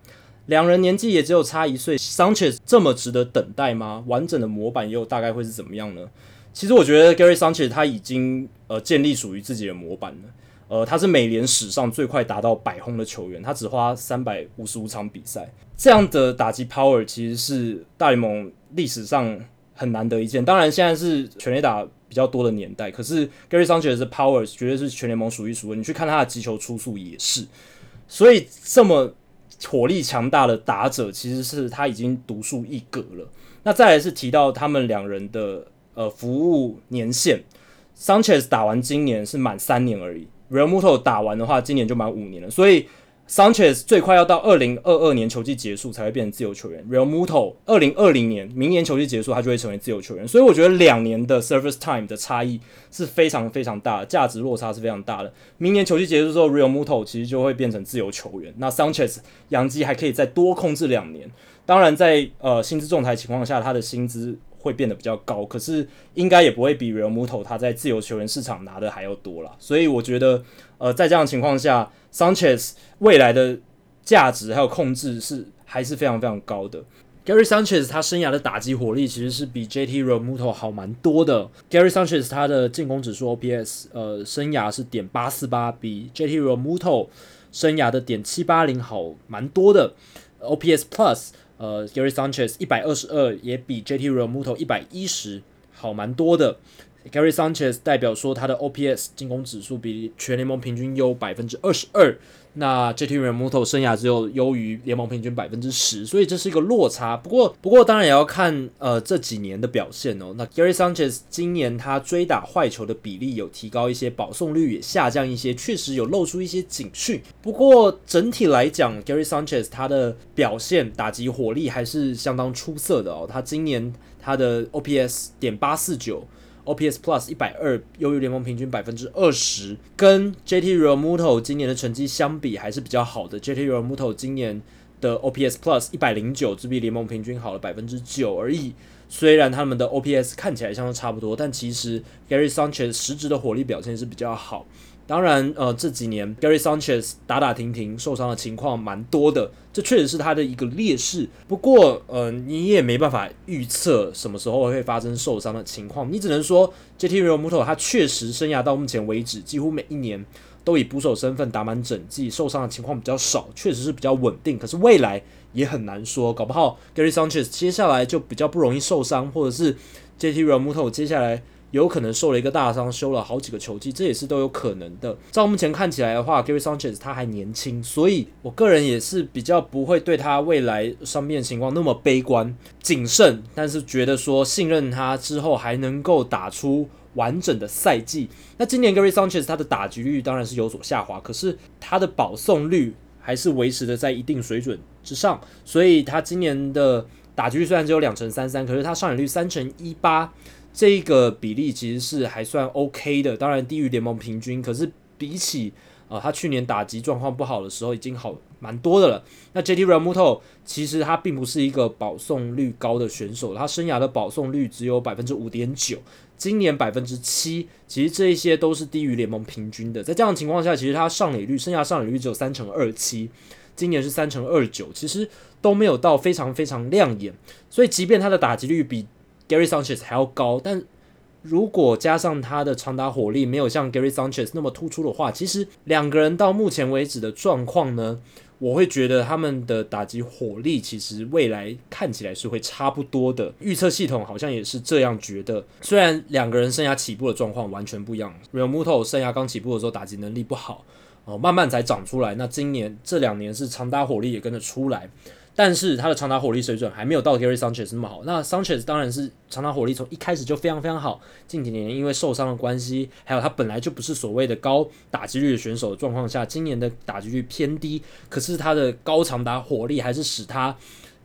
两人年纪也只有差一岁，Sanchez 这么值得等待吗？完整的模板又大概会是怎么样呢？其实我觉得 Gary Sanchez 他已经呃建立属于自己的模板了，呃，他是美联史上最快达到百轰的球员，他只花三百五十五场比赛，这样的打击 power 其实是大联盟历史上很难得一见。当然现在是全垒打比较多的年代，可是 Gary Sanchez 的 power 绝对是全联盟数一数二。你去看他的击球出速也是，所以这么火力强大的打者，其实是他已经独树一格了。那再来是提到他们两人的。呃，服务年限，Sanchez 打完今年是满三年而已，Realmuto 打完的话，今年就满五年了。所以 Sanchez 最快要到二零二二年球季结束才会变成自由球员，Realmuto 二零二零年明年球季结束，他就会成为自由球员。所以我觉得两年的 service time 的差异是非常非常大的，价值落差是非常大的。明年球季结束之后，Realmuto 其实就会变成自由球员，那 Sanchez 洋基还可以再多控制两年。当然，在呃薪资仲裁情况下，他的薪资。会变得比较高，可是应该也不会比 Realmuto 他在自由球员市场拿的还要多啦。所以我觉得，呃，在这样的情况下，Sanchez 未来的价值还有控制是还是非常非常高的。Gary Sanchez 他生涯的打击火力其实是比 JT Realmuto 好蛮多的。Gary Sanchez 他的进攻指数 OPS 呃生涯是点八四八，比 JT Realmuto 生涯的点七八零好蛮多的。OPS Plus。呃，Gary Sanchez 一百二十二也比 JT Realmuto 一百一十好蛮多的。Gary Sanchez 代表说他的 OPS 进攻指数比全联盟平均优百分之二十二，那 Jt Ramuto 生涯只有优于联盟平均百分之十，所以这是一个落差。不过，不过当然也要看呃这几年的表现哦。那 Gary Sanchez 今年他追打坏球的比例有提高一些，保送率也下降一些，确实有露出一些警讯。不过整体来讲，Gary Sanchez 他的表现打击火力还是相当出色的哦。他今年他的 OPS 点八四九。OPS Plus 一百二，优于联盟平均百分之二十，跟 JT Realmuto 今年的成绩相比还是比较好的。JT Realmuto 今年的 OPS Plus 一百零九，只比联盟平均好了百分之九而已。虽然他们的 OPS 看起来相当差不多，但其实 Gary Sanchez 实质的火力表现是比较好。当然，呃，这几年 Gary Sanchez 打打停停受伤的情况蛮多的，这确实是他的一个劣势。不过，呃，你也没办法预测什么时候会发生受伤的情况，你只能说 JT Realmuto 他确实生涯到目前为止几乎每一年都以捕手身份打满整季，受伤的情况比较少，确实是比较稳定。可是未来也很难说，搞不好 Gary Sanchez 接下来就比较不容易受伤，或者是 JT Realmuto 接下来。有可能受了一个大伤，休了好几个球季，这也是都有可能的。照目前看起来的话，Gary Sanchez 他还年轻，所以我个人也是比较不会对他未来伤病情况那么悲观、谨慎，但是觉得说信任他之后还能够打出完整的赛季。那今年 Gary Sanchez 他的打击率当然是有所下滑，可是他的保送率还是维持的在一定水准之上，所以他今年的打击率虽然只有两成三三，可是他上垒率三成一八。这个比例其实是还算 OK 的，当然低于联盟平均，可是比起啊、呃、他去年打击状况不好的时候已经好蛮多的了。那 JT Realmuto 其实他并不是一个保送率高的选手，他生涯的保送率只有百分之五点九，今年百分之七，其实这一些都是低于联盟平均的。在这样的情况下，其实他上垒率生涯上垒率只有三成二七，今年是三成二九，其实都没有到非常非常亮眼。所以即便他的打击率比 Gary Sanchez 还要高，但如果加上他的长打火力没有像 Gary Sanchez 那么突出的话，其实两个人到目前为止的状况呢，我会觉得他们的打击火力其实未来看起来是会差不多的。预测系统好像也是这样觉得。虽然两个人生涯起步的状况完全不一样，Realmuto 生涯刚起步的时候打击能力不好，哦，慢慢才长出来。那今年这两年是长打火力也跟着出来。但是他的长打火力水准还没有到 Gary Sanchez 那么好。那 Sanchez 当然是长打火力从一开始就非常非常好。近几年因为受伤的关系，还有他本来就不是所谓的高打击率的选手的状况下，今年的打击率偏低。可是他的高长打火力还是使他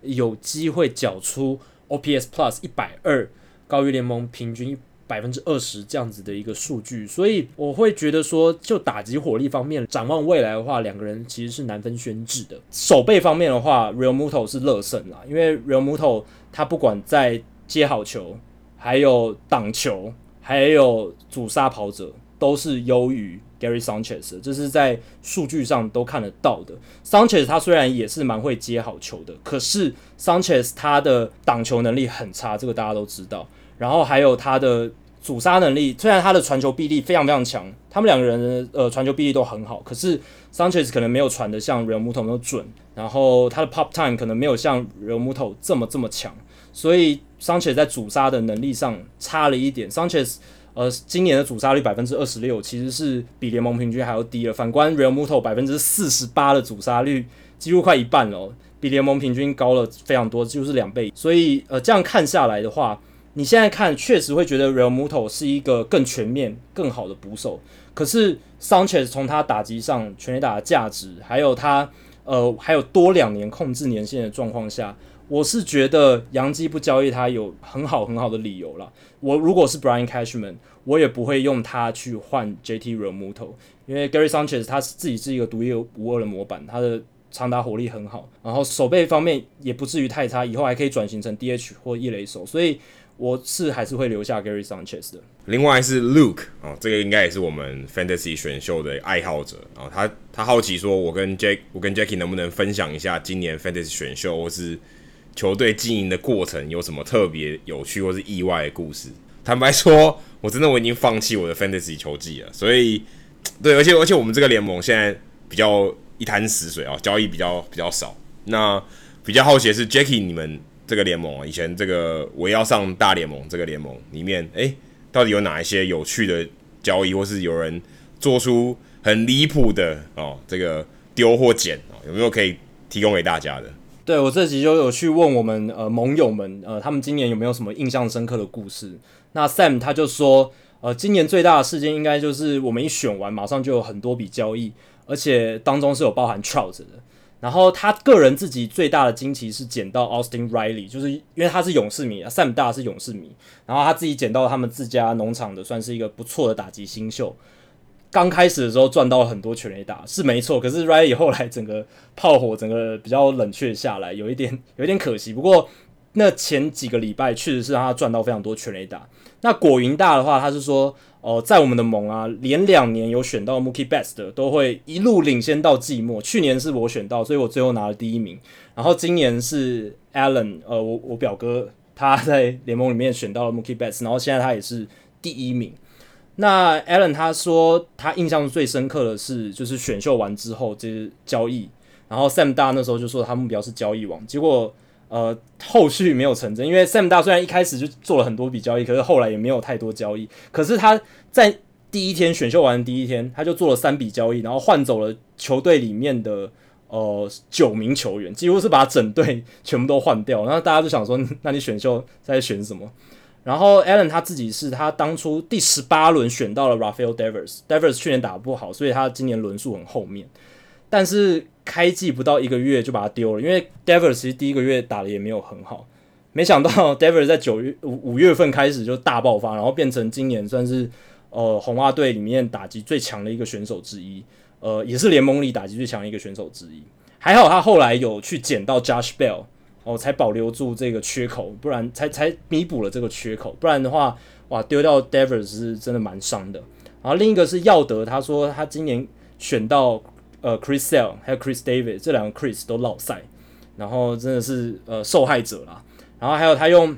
有机会缴出 OPS Plus 一百二，高于联盟平均。百分之二十这样子的一个数据，所以我会觉得说，就打击火力方面展望未来的话，两个人其实是难分轩輊的。守备方面的话，Realmuto 是乐胜啦，因为 Realmuto 他不管在接好球，还有挡球，还有阻杀跑者，都是优于 Gary Sanchez，这是在数据上都看得到的。Sanchez 他虽然也是蛮会接好球的，可是 Sanchez 他的挡球能力很差，这个大家都知道。然后还有他的阻杀能力，虽然他的传球臂力非常非常强，他们两个人呃传球臂力都很好，可是 Sanchez 可能没有传的像 Realmuto 那么准，然后他的 Pop Time 可能没有像 Realmuto 这么这么强，所以 Sanchez 在阻杀的能力上差了一点。Sanchez 呃今年的阻杀率百分之二十六，其实是比联盟平均还要低了。反观 Realmuto 百分之四十八的阻杀率，几乎快一半了哦，比联盟平均高了非常多，几乎是两倍。所以呃这样看下来的话。你现在看，确实会觉得 Realmuto 是一个更全面、更好的捕手。可是 Sanchez 从他打击上全垒打的价值，还有他呃还有多两年控制年限的状况下，我是觉得洋基不交易他有很好很好的理由啦。我如果是 Brian Cashman，我也不会用他去换 JT Realmuto，因为 Gary Sanchez 他自己是一个独一无二的模板，他的长打火力很好，然后守备方面也不至于太差，以后还可以转型成 DH 或一垒手，所以。我是还是会留下 Gary Sanchez 的。另外是 Luke 哦，这个应该也是我们 Fantasy 选秀的爱好者啊、他他好奇说，我跟 Jack，我跟 Jackie 能不能分享一下今年 Fantasy 选秀或是球队经营的过程有什么特别有趣或是意外的故事？坦白说，我真的我已经放弃我的 Fantasy 球技了。所以，对，而且而且我们这个联盟现在比较一潭死水啊、哦，交易比较比较少。那比较好奇的是 Jackie 你们。这个联盟啊以前这个我要上大联盟这个联盟里面，诶，到底有哪一些有趣的交易，或是有人做出很离谱的哦，这个丢或捡哦，有没有可以提供给大家的？对，我这集就有去问我们呃盟友们，呃他们今年有没有什么印象深刻的故事？那 Sam 他就说，呃今年最大的事件应该就是我们一选完马上就有很多笔交易，而且当中是有包含 Trout 的。然后他个人自己最大的惊奇是捡到 Austin Riley，就是因为他是勇士迷，Sam 大是勇士迷，然后他自己捡到他们自家农场的，算是一个不错的打击新秀。刚开始的时候赚到了很多全垒打是没错，可是 Riley 后来整个炮火整个比较冷却下来，有一点 <laughs> 有一点可惜。不过那前几个礼拜确实是让他赚到非常多全垒打。那果云大的话，他是说哦、在我们的盟啊，连两年有选到 Mookie Best 的，都会一路领先到季末。去年是我选到，所以我最后拿了第一名。然后今年是 Allen，呃，我我表哥他在联盟里面选到了 Mookie Betts，然后现在他也是第一名。那 Allen 他说他印象最深刻的是，就是选秀完之后这些交易，然后 Sam 大那时候就说他目标是交易王，结果呃后续没有成真，因为 Sam 大虽然一开始就做了很多笔交易，可是后来也没有太多交易。可是他在第一天选秀完的第一天，他就做了三笔交易，然后换走了球队里面的呃九名球员，几乎是把整队全部都换掉。然后大家就想说，那你选秀在选什么？然后 Allen 他自己是他当初第十八轮选到了 Rafael Devers，Devers 去年打不好，所以他今年轮数很后面。但是开季不到一个月就把他丢了，因为 Devers 其实第一个月打的也没有很好。没想到 <laughs> Devers 在九月五五月份开始就大爆发，然后变成今年算是呃红袜队里面打击最强的一个选手之一，呃也是联盟里打击最强的一个选手之一。还好他后来有去捡到 Josh Bell。哦，才保留住这个缺口，不然才才弥补了这个缺口，不然的话，哇，丢掉 Devers 是真的蛮伤的。然后另一个是耀德，他说他今年选到呃 Chris Sale 还有 Chris David 这两个 Chris 都落赛，然后真的是呃受害者啦。然后还有他用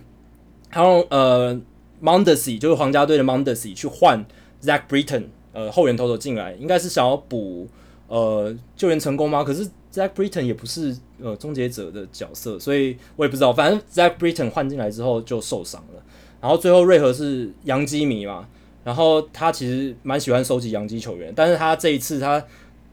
他用呃 Mondesi 就是皇家队的 Mondesi 去换 Zach Britton 呃后援投手进来，应该是想要补呃救援成功吗？可是。Zach Britton 也不是呃终结者的角色，所以我也不知道。反正 Zach Britton 换进来之后就受伤了。然后最后瑞和是洋基迷嘛，然后他其实蛮喜欢收集洋基球员，但是他这一次他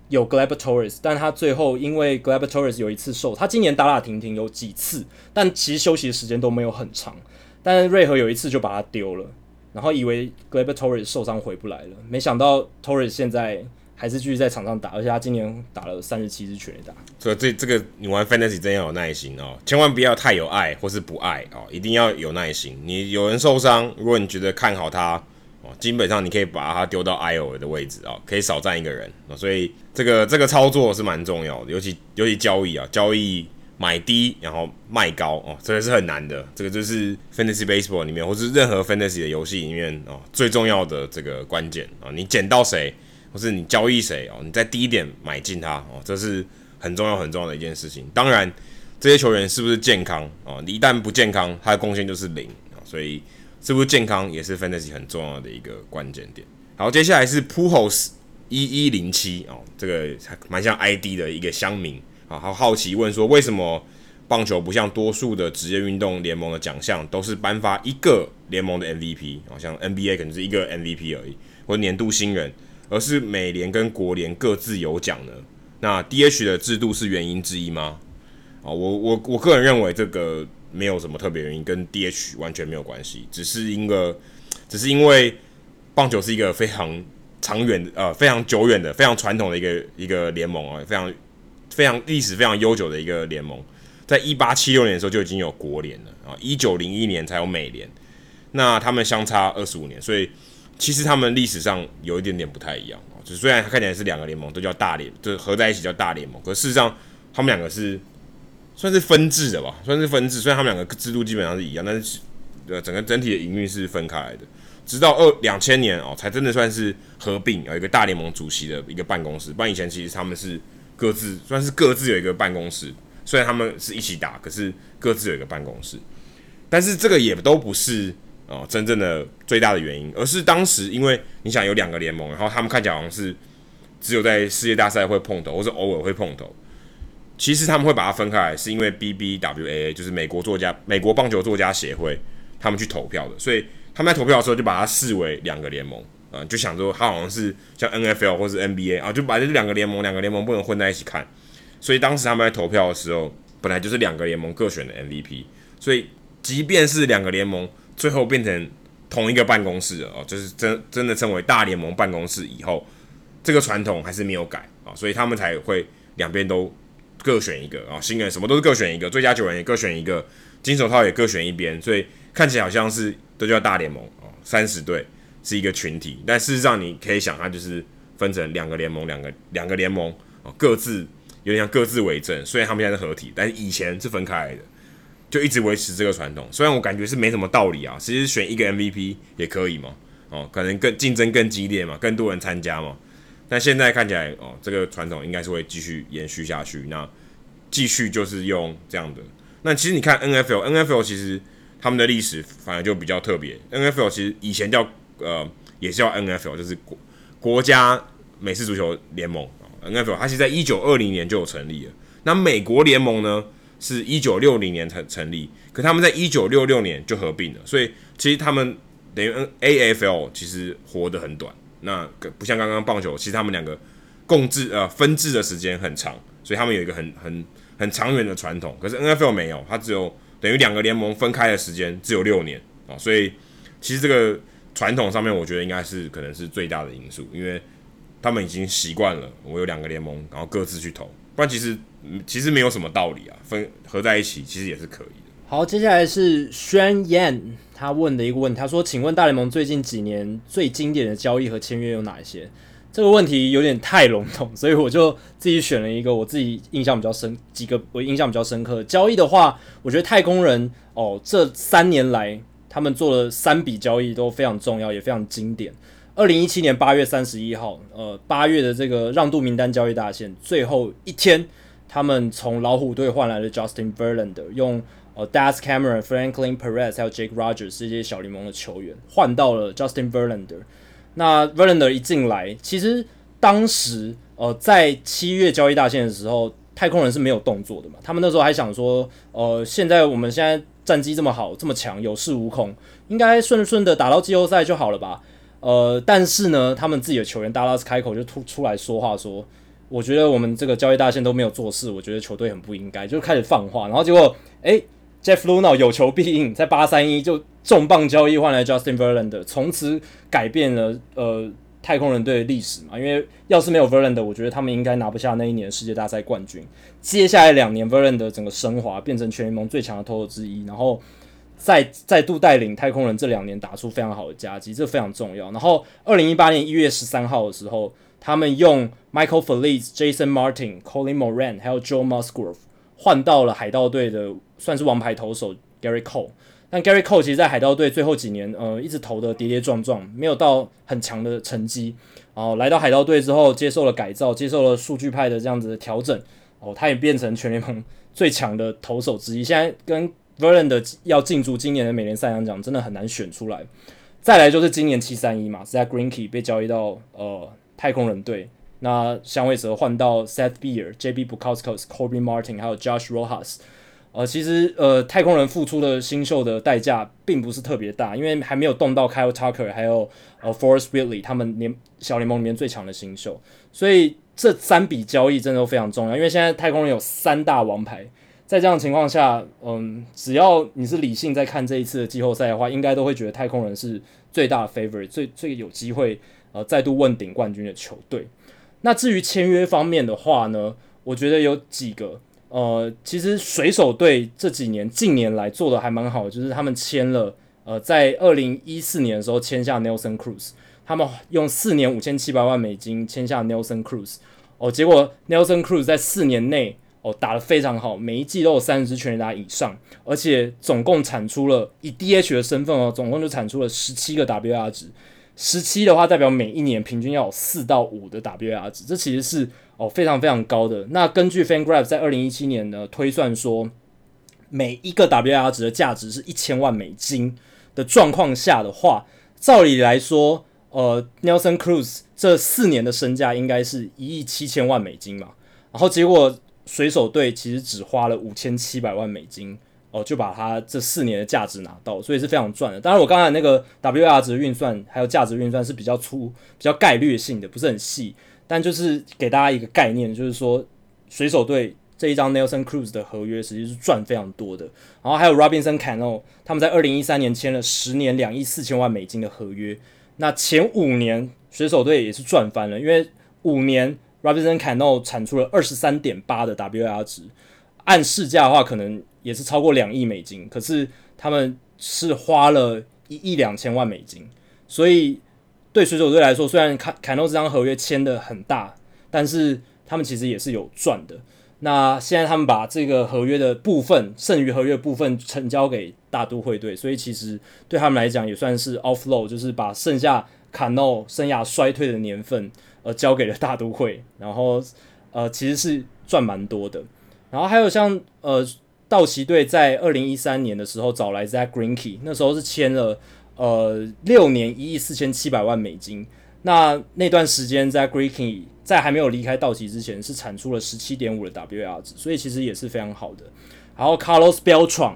有 Gleyber Torres，但他最后因为 Gleyber Torres 有一次受，他今年打打停停有几次，但其实休息的时间都没有很长。但瑞和有一次就把他丢了，然后以为 Gleyber Torres 受伤回不来了，没想到 Torres 现在。还是继续在场上打，而且他今年打了三十七支全垒打。所以这这个你玩 fantasy 真要有耐心哦，千万不要太有爱或是不爱哦，一定要有耐心。你有人受伤，如果你觉得看好他哦，基本上你可以把它丢到 IO 的位置啊，可以少占一个人。所以这个这个操作是蛮重要的，尤其尤其交易啊，交易买低然后卖高哦，这个是很难的。这个就是 fantasy baseball 里面或是任何 fantasy 的游戏里面哦最重要的这个关键啊，你捡到谁？或是你交易谁哦？你在低点买进它哦，这是很重要很重要的一件事情。当然，这些球员是不是健康哦？你一旦不健康，他的贡献就是零啊。所以，是不是健康也是 fantasy 很重要的一个关键点。好，接下来是 Pujols 一一零七哦，这个还蛮像 ID 的一个乡民啊，好好奇问说，为什么棒球不像多数的职业运动联盟的奖项都是颁发一个联盟的 MVP 啊？像 NBA 可能是一个 MVP 而已，或年度新人。而是美联跟国联各自有奖呢？那 DH 的制度是原因之一吗？啊，我我我个人认为这个没有什么特别原因，跟 DH 完全没有关系，只是因为只是因为棒球是一个非常长远的呃非常久远的非常传统的一个一个联盟啊，非常非常历史非常悠久的一个联盟，在一八七六年的时候就已经有国联了啊，一九零一年才有美联，那他们相差二十五年，所以。其实他们历史上有一点点不太一样哦，就虽然看起来是两个联盟，都叫大联，就合在一起叫大联盟，可事实上他们两个是算是分治的吧，算是分治。虽然他们两个制度基本上是一样，但是呃整个整体的营运是分开来的。直到二两千年哦，才真的算是合并，有一个大联盟主席的一个办公室。不然以前其实他们是各自算是各自有一个办公室，虽然他们是一起打，可是各自有一个办公室。但是这个也都不是。哦，真正的最大的原因，而是当时因为你想有两个联盟，然后他们看起来好像是只有在世界大赛会碰头，或者偶尔会碰头。其实他们会把它分开来，是因为 BBWAA 就是美国作家、美国棒球作家协会他们去投票的，所以他们在投票的时候就把它视为两个联盟。啊、就想说他好像是像 NFL 或是 NBA 啊，就把这两个联盟两个联盟不能混在一起看，所以当时他们在投票的时候，本来就是两个联盟各选的 MVP，所以即便是两个联盟最后变成同一个办公室哦，就是真真的称为大联盟办公室以后，这个传统还是没有改啊，所以他们才会两边都各选一个啊，新人什么都是各选一个，最佳球员也各选一个，金手套也各选一边，所以看起来好像是都叫大联盟哦，三十队是一个群体，但事实上你可以想，它就是分成两个联盟，两个两个联盟哦，各自有点像各自为政，虽然他们现在是合体，但是以前是分开来的。就一直维持这个传统，虽然我感觉是没什么道理啊，其实选一个 MVP 也可以嘛，哦，可能更竞争更激烈嘛，更多人参加嘛，但现在看起来哦，这个传统应该是会继续延续下去，那继续就是用这样的。那其实你看 NFL，NFL 其实他们的历史反而就比较特别，NFL 其实以前叫呃也是叫 NFL，就是国国家美式足球联盟，NFL 它其实在一九二零年就有成立了，那美国联盟呢？是一九六零年才成立，可他们在一九六六年就合并了，所以其实他们等于 N A F L 其实活得很短，那不像刚刚棒球，其实他们两个共治呃分治的时间很长，所以他们有一个很很很长远的传统。可是 NFL 没有，它只有等于两个联盟分开的时间只有六年啊，所以其实这个传统上面，我觉得应该是可能是最大的因素，因为他们已经习惯了我有两个联盟，然后各自去投，不然其实。其实没有什么道理啊，分合在一起其实也是可以的。好，接下来是宣言他问的一个问题，他说：“请问大联盟最近几年最经典的交易和签约有哪一些？”这个问题有点太笼统，所以我就自己选了一个我自己印象比较深几个我印象比较深刻交易的话，我觉得太空人哦，这三年来他们做了三笔交易都非常重要，也非常经典。二零一七年八月三十一号，呃，八月的这个让渡名单交易大限最后一天。他们从老虎队换来了 Justin Verlander，用呃 Das Cameron、Franklin Perez 还有 Jake Rogers 这些小联盟的球员换到了 Justin Verlander。那 Verlander 一进来，其实当时呃在七月交易大限的时候，太空人是没有动作的嘛。他们那时候还想说，呃，现在我们现在战绩这么好，这么强，有恃无恐，应该顺顺的打到季后赛就好了吧？呃，但是呢，他们自己的球员 Dallas 开口就突出来说话说。我觉得我们这个交易大限都没有做事，我觉得球队很不应该，就开始放话，然后结果，诶 Jeff Luhnow 有求必应，在八三一就重磅交易换来 Justin Verlander，从此改变了呃太空人队的历史嘛，因为要是没有 Verlander，我觉得他们应该拿不下那一年世界大赛冠军。接下来两年 Verlander 整个升华，变成全联盟最强的投手之一，然后再再度带领太空人这两年打出非常好的佳绩，这非常重要。然后二零一八年一月十三号的时候。他们用 Michael Feliz、Jason Martin、Colin Moran 还有 Joe Musgrove 换到了海盗队的算是王牌投手 Gary Cole。但 Gary Cole 其实，在海盗队最后几年，呃，一直投的跌跌撞撞，没有到很强的成绩。然后来到海盗队之后，接受了改造，接受了数据派的这样子的调整。哦，他也变成全联盟最强的投手之一。现在跟 Verlander 要竞逐今年的美联赛扬奖，真的很难选出来。再来就是今年七三一嘛，Zack Greinke 被交易到呃。太空人队，那香味蛇换到 Seth Beer、JB Bukauskas、Corbin Martin，还有 Josh Rojas。呃，其实呃，太空人付出的新秀的代价并不是特别大，因为还没有动到 Kyle Tucker，还有呃 Forrest Whitley 他们联小联盟里面最强的新秀。所以这三笔交易真的都非常重要，因为现在太空人有三大王牌，在这样的情况下，嗯，只要你是理性在看这一次的季后赛的话，应该都会觉得太空人是最大的 favorite，最最有机会。呃，再度问鼎冠军的球队。那至于签约方面的话呢，我觉得有几个。呃，其实水手队这几年近年来做的还蛮好的，就是他们签了呃，在二零一四年的时候签下 Nelson Cruz，他们用四年五千七百万美金签下 Nelson Cruz。哦，结果 Nelson Cruz 在四年内哦打得非常好，每一季都有三十支全垒打以上，而且总共产出了以 DH 的身份哦，总共就产出了十七个 WR 值。十七的话，代表每一年平均要有四到五的 WAR 值，这其实是哦非常非常高的。那根据 FanGraph 在二零一七年呢推算说，每一个 WAR 值的价值是一千万美金的状况下的话，照理来说，呃，Nelson Cruz 这四年的身价应该是一亿七千万美金嘛。然后结果水手队其实只花了五千七百万美金哦，就把他这四年的价值拿到，所以是非常赚的。当然，我刚才那个 WR 值运算还有价值运算是比较粗、比较概率性的，不是很细。但就是给大家一个概念，就是说水手队这一张 Nelson Cruz 的合约实际是赚非常多的。然后还有 Robinson Cano，他们在二零一三年签了十年两亿四千万美金的合约。那前五年水手队也是赚翻了，因为五年 Robinson Cano 产出了二十三点八的 WR 值，按市价的话可能。也是超过两亿美金，可是他们是花了一亿两千万美金，所以对水手队来说，虽然卡卡诺这张合约签的很大，但是他们其实也是有赚的。那现在他们把这个合约的部分，剩余合约部分成交给大都会队，所以其实对他们来讲也算是 offload，就是把剩下卡诺生涯衰退的年份呃交给了大都会，然后呃其实是赚蛮多的。然后还有像呃。道奇队在二零一三年的时候找来 Zack Greinke，那时候是签了呃六年一亿四千七百万美金。那那段时间 Zack Greinke 在还没有离开道奇之前是产出了十七点五的 WAR 值，所以其实也是非常好的。然后 Carlos Beltran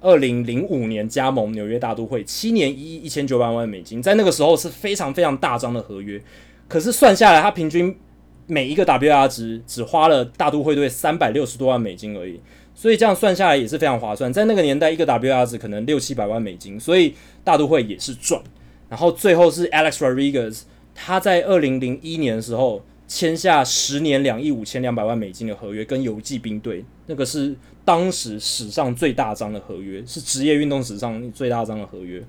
二零零五年加盟纽约大都会，七年一亿一千九百万美金，在那个时候是非常非常大张的合约。可是算下来，他平均每一个 WR 值只花了大都会队三百六十多万美金而已。所以这样算下来也是非常划算，在那个年代，一个 W R 值可能六七百万美金，所以大都会也是赚。然后最后是 Alex Rodriguez，他在二零零一年的时候签下十年两亿五千两百万美金的合约，跟游骑兵队，那个是当时史上最大张的合约，是职业运动史上最大张的合约。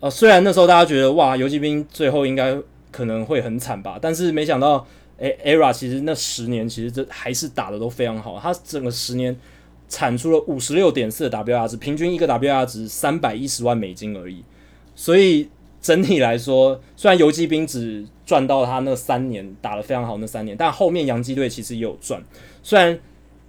呃，虽然那时候大家觉得哇，游骑兵最后应该可能会很惨吧，但是没想到，诶，ERA 其实那十年其实这还是打得都非常好，他整个十年。产出了五十六点四的 W R 值，平均一个 W R 值三百一十万美金而已。所以整体来说，虽然游骑兵只赚到他那三年打得非常好那三年，但后面洋基队其实也有赚。虽然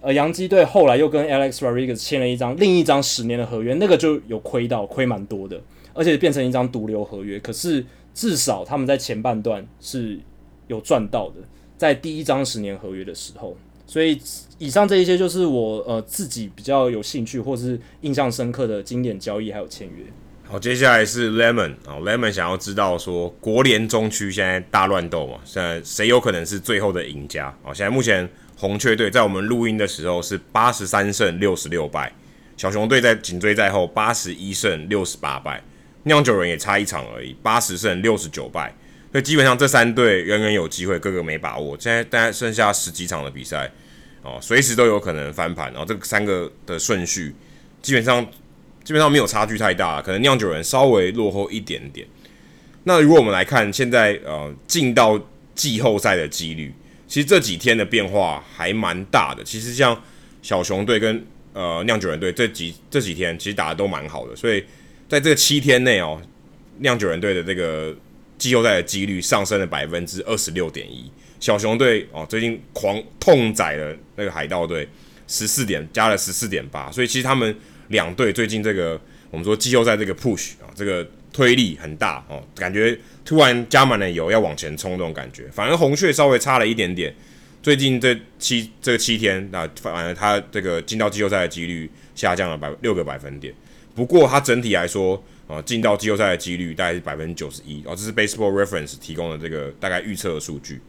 呃洋基队后来又跟 Alex Rodriguez 签了一张另一张十年的合约，那个就有亏到亏蛮多的，而且变成一张毒瘤合约。可是至少他们在前半段是有赚到的，在第一张十年合约的时候。所以以上这一些就是我呃自己比较有兴趣或是印象深刻的经典交易还有签约。好，接下来是 Lemon 啊，Lemon 想要知道说国联中区现在大乱斗嘛，现在谁有可能是最后的赢家啊？现在目前红雀队在我们录音的时候是八十三胜六十六败，小熊队在紧追在后八十一胜六十八败，酿酒人也差一场而已，八十胜六十九败。所以基本上这三队人人有机会，个个没把握。现在大概剩下十几场的比赛，哦，随时都有可能翻盘。然后这三个的顺序基本上基本上没有差距太大，可能酿酒人稍微落后一点点。那如果我们来看现在呃进到季后赛的几率，其实这几天的变化还蛮大的。其实像小熊队跟呃酿酒人队这几这几天其实打得都蛮好的，所以在这七天内哦，酿酒人队的这个。季后赛的几率上升了百分之二十六点一，小熊队哦最近狂痛宰了那个海盗队十四点加了十四点八，所以其实他们两队最近这个我们说季后赛这个 push 啊这个推力很大哦，感觉突然加满了油要往前冲那种感觉。反而红雀稍微差了一点点，最近这七这七天啊，反而他这个进到季后赛的几率下降了百六个百分点。不过它整体来说。啊，进到季后赛的几率大概是百分之九十一哦，这是 Baseball Reference 提供的这个大概预测的数据。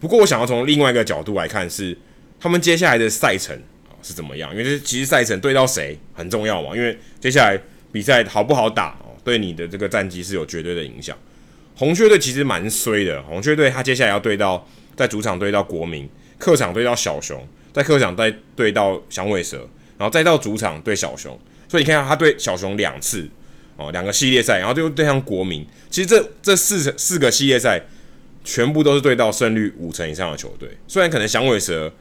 不过，我想要从另外一个角度来看，是他们接下来的赛程啊是怎么样？因为其实赛程对到谁很重要嘛，因为接下来比赛好不好打哦，对你的这个战绩是有绝对的影响。红雀队其实蛮衰的，红雀队他接下来要对到在主场对到国民，客场对到小熊，在客场再对到响尾蛇，然后再到主场对小熊，所以你看他对小熊两次。哦，两个系列赛，然后就对上国民。其实这这四四个系列赛全部都是对到胜率五成以上的球队。虽然可能响尾蛇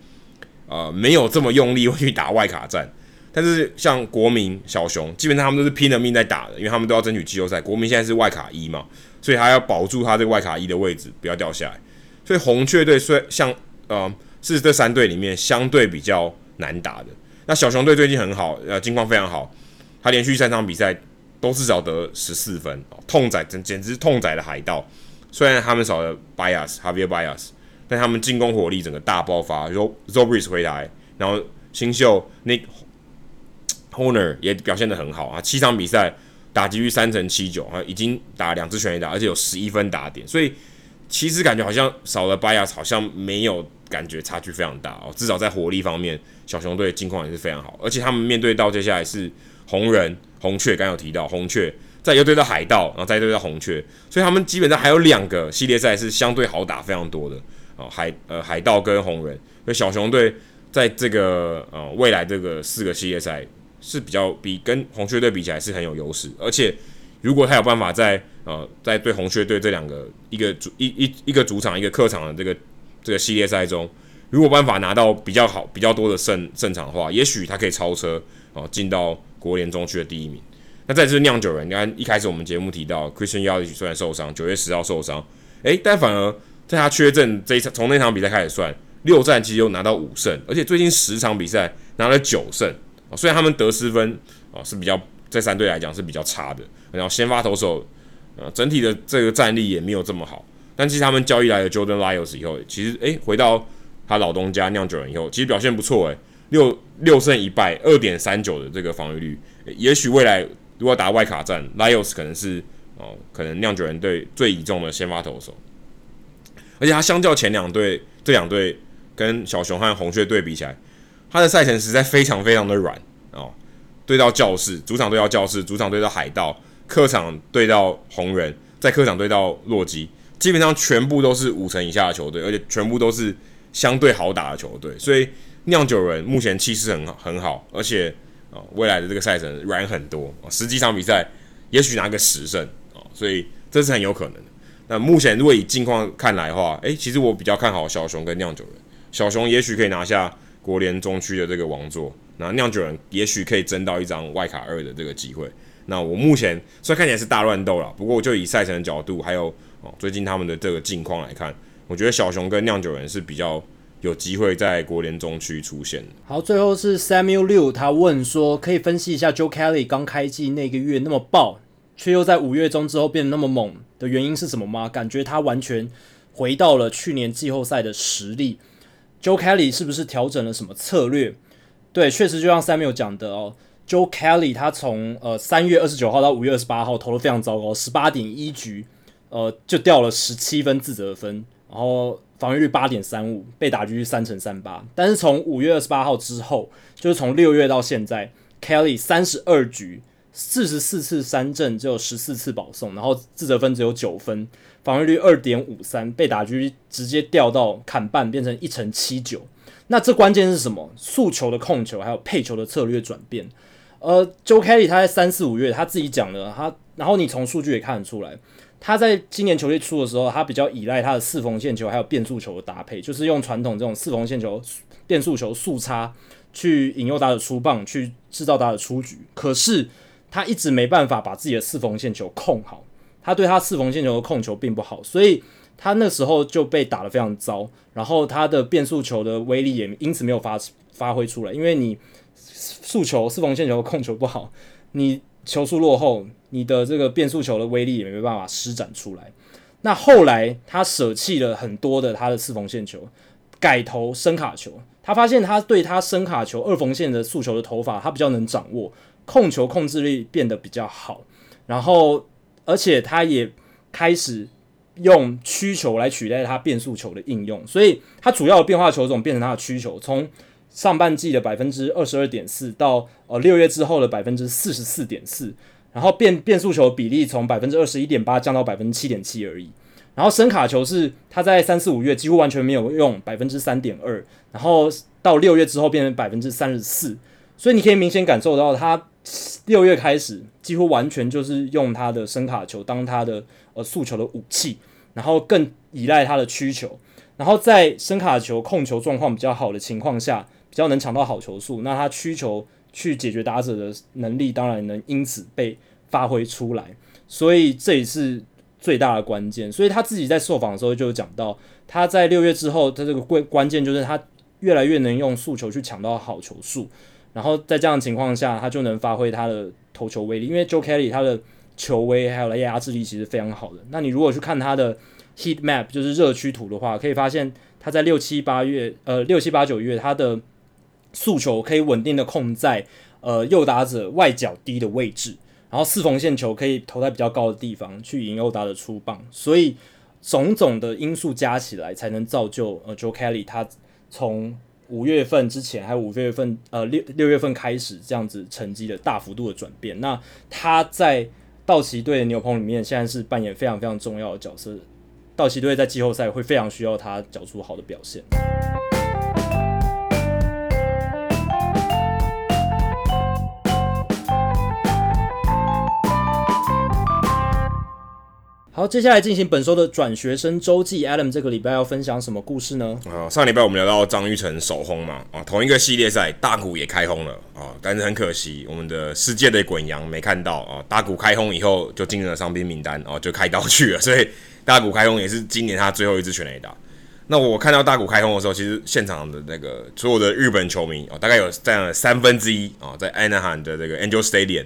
呃没有这么用力会去打外卡战，但是像国民、小熊，基本上他们都是拼了命在打的，因为他们都要争取季后赛。国民现在是外卡一嘛，所以他要保住他这个外卡一的位置，不要掉下来。所以红雀队虽像呃是这三队里面相对比较难打的。那小熊队最近很好，呃，近况非常好，他连续三场比赛。都至少得十四分，痛宰，简简直痛宰的海盗。虽然他们少了 Bias，Javier Bias，但他们进攻火力整个大爆发。Zobris 回来，然后新秀 Nick Horner 也表现得很好啊，七场比赛打击率三成七九啊，已经打两支全垒打，而且有十一分打点，所以其实感觉好像少了 Bias，好像没有感觉差距非常大哦，至少在火力方面，小熊队近况也是非常好，而且他们面对到接下来是红人、红雀，刚有提到红雀，再又对到海盗，然后再对到红雀，所以他们基本上还有两个系列赛是相对好打非常多的哦，海呃海盗跟红人，所以小熊队。在这个呃未来这个四个系列赛是比较比跟红雀队比起来是很有优势，而且如果他有办法在呃在对红雀队这两个一个主一一一个主场一个客场的这个这个系列赛中，如果办法拿到比较好比较多的胜胜场的话，也许他可以超车哦进到国联中区的第一名。那再就是酿酒人，你看一开始我们节目提到 Christian Yelich 虽然受伤，九月十号受伤，诶，但反而在他缺阵这一场从那场比赛开始算。六战其实又拿到五胜，而且最近十场比赛拿了九胜啊。虽然他们得失分啊是比较在三队来讲是比较差的，然后先发投手呃整体的这个战力也没有这么好。但其实他们交易来了 Jordan Lyles 以后，其实诶回到他老东家酿酒人以后，其实表现不错诶，六六胜一败，二点三九的这个防御率。也许未来如果打外卡战，Lyles 可能是哦可能酿酒人队最倚重的先发投手，而且他相较前两队这两队。跟小熊和红雀队比起来，他的赛程实在非常非常的软哦。对到教士，主场对到教士，主场对到海盗，客场对到红人，在客场对到洛基，基本上全部都是五成以下的球队，而且全部都是相对好打的球队。所以酿酒人目前气势很很好，而且、哦，未来的这个赛程软很多，十几场比赛也许拿个十胜啊，所以这是很有可能的。那目前如果以近况看来的话，诶，其实我比较看好小熊跟酿酒人。小熊也许可以拿下国联中区的这个王座，那酿酒人也许可以争到一张外卡二的这个机会。那我目前虽然看起来是大乱斗了，不过就以赛程的角度，还有哦最近他们的这个近况来看，我觉得小熊跟酿酒人是比较有机会在国联中区出现。好，最后是 Samuel Liu，他问说，可以分析一下 Joe Kelly 刚开季那个月那么爆，却又在五月中之后变得那么猛的原因是什么吗？感觉他完全回到了去年季后赛的实力。Joe Kelly 是不是调整了什么策略？对，确实就像 Samuel 讲的哦，Joe Kelly 他从呃三月二十九号到五月二十八号投的非常糟糕，十八点一局，呃就掉了十七分自责分，然后防御率八点三五，被打击率三成三八。但是从五月二十八号之后，就是从六月到现在，Kelly 三十二局，四十四次三振，只有十四次保送，然后自责分只有九分。防御率二点五三，被打击直接掉到砍半，变成一成七九。那这关键是什么？速球的控球，还有配球的策略转变。呃，Joe Kelly 他在三四五月他自己讲的，他然后你从数据也看得出来，他在今年球季初的时候，他比较依赖他的四缝线球还有变速球的搭配，就是用传统这种四缝线球、变速球速差去引诱他的出棒，去制造他的出局。可是他一直没办法把自己的四缝线球控好。他对他四缝线球的控球并不好，所以他那时候就被打得非常糟，然后他的变速球的威力也因此没有发发挥出来。因为你速球四缝线球控球不好，你球速落后，你的这个变速球的威力也没办法施展出来。那后来他舍弃了很多的他的四缝线球，改投伸卡球。他发现他对他伸卡球二缝线的速球的投法，他比较能掌握，控球控制力变得比较好，然后。而且他也开始用曲球来取代他变速球的应用，所以他主要的变化球种变成他的曲球，从上半季的百分之二十二点四到呃六月之后的百分之四十四点四，然后变变速球比例从百分之二十一点八降到百分之七点七而已，然后伸卡球是他在三四五月几乎完全没有用百分之三点二，然后到六月之后变成百分之三十四，所以你可以明显感受到他。六月开始，几乎完全就是用他的伸卡球当他的呃速球的武器，然后更依赖他的曲球，然后在伸卡球控球状况比较好的情况下，比较能抢到好球数，那他曲球去解决打者的能力，当然能因此被发挥出来，所以这也是最大的关键。所以他自己在受访的时候就讲到，他在六月之后，他这个关关键就是他越来越能用速球去抢到好球数。然后在这样的情况下，他就能发挥他的投球威力，因为 Joe Kelly 他的球威还有压制力其实非常好的。那你如果去看他的 Heat Map，就是热区图的话，可以发现他在六七八月，呃六七八九月，他的诉求可以稳定的控在呃右打者外角低的位置，然后四缝线球可以投在比较高的地方去引诱打者出棒，所以种种的因素加起来，才能造就呃 Joe Kelly 他从五月份之前还有五月份呃六六月份开始这样子成绩的大幅度的转变。那他在道奇队的牛棚里面现在是扮演非常非常重要的角色，道奇队在季后赛会非常需要他缴出好的表现。好，接下来进行本周的转学生周记。Adam 这个礼拜要分享什么故事呢？啊、上礼拜我们聊到张玉成首轰嘛，啊，同一个系列赛大谷也开轰了啊，但是很可惜，我们的世界的滚羊没看到啊，大谷开轰以后就进入了伤兵名单，哦，就开刀去了，<laughs> 所以大谷开轰也是今年他最后一支全垒打。那我看到大谷开轰的时候，其实现场的那个所有的日本球迷啊，大概有占了三分之一啊，在 Anaheim 的这个 Angel Stadium。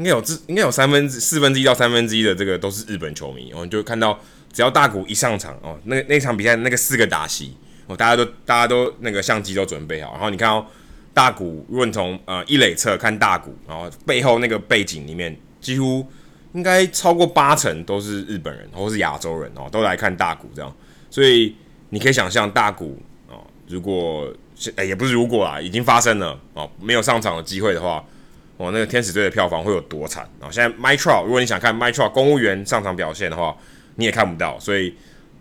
应该有至应该有三分之四分之一到三分之一的这个都是日本球迷，哦，你就看到只要大谷一上场哦，那那场比赛那个四个打席哦，大家都大家都那个相机都准备好，然后你看到大谷，如果你从呃一垒侧看大谷，然后背后那个背景里面几乎应该超过八成都是日本人或是亚洲人哦，都来看大谷这样，所以你可以想象大谷哦，如果哎也不是如果啦，已经发生了哦，没有上场的机会的话。哦，那个天使队的票房会有多惨啊！现在 my troll 如果你想看 my troll 公务员上场表现的话，你也看不到，所以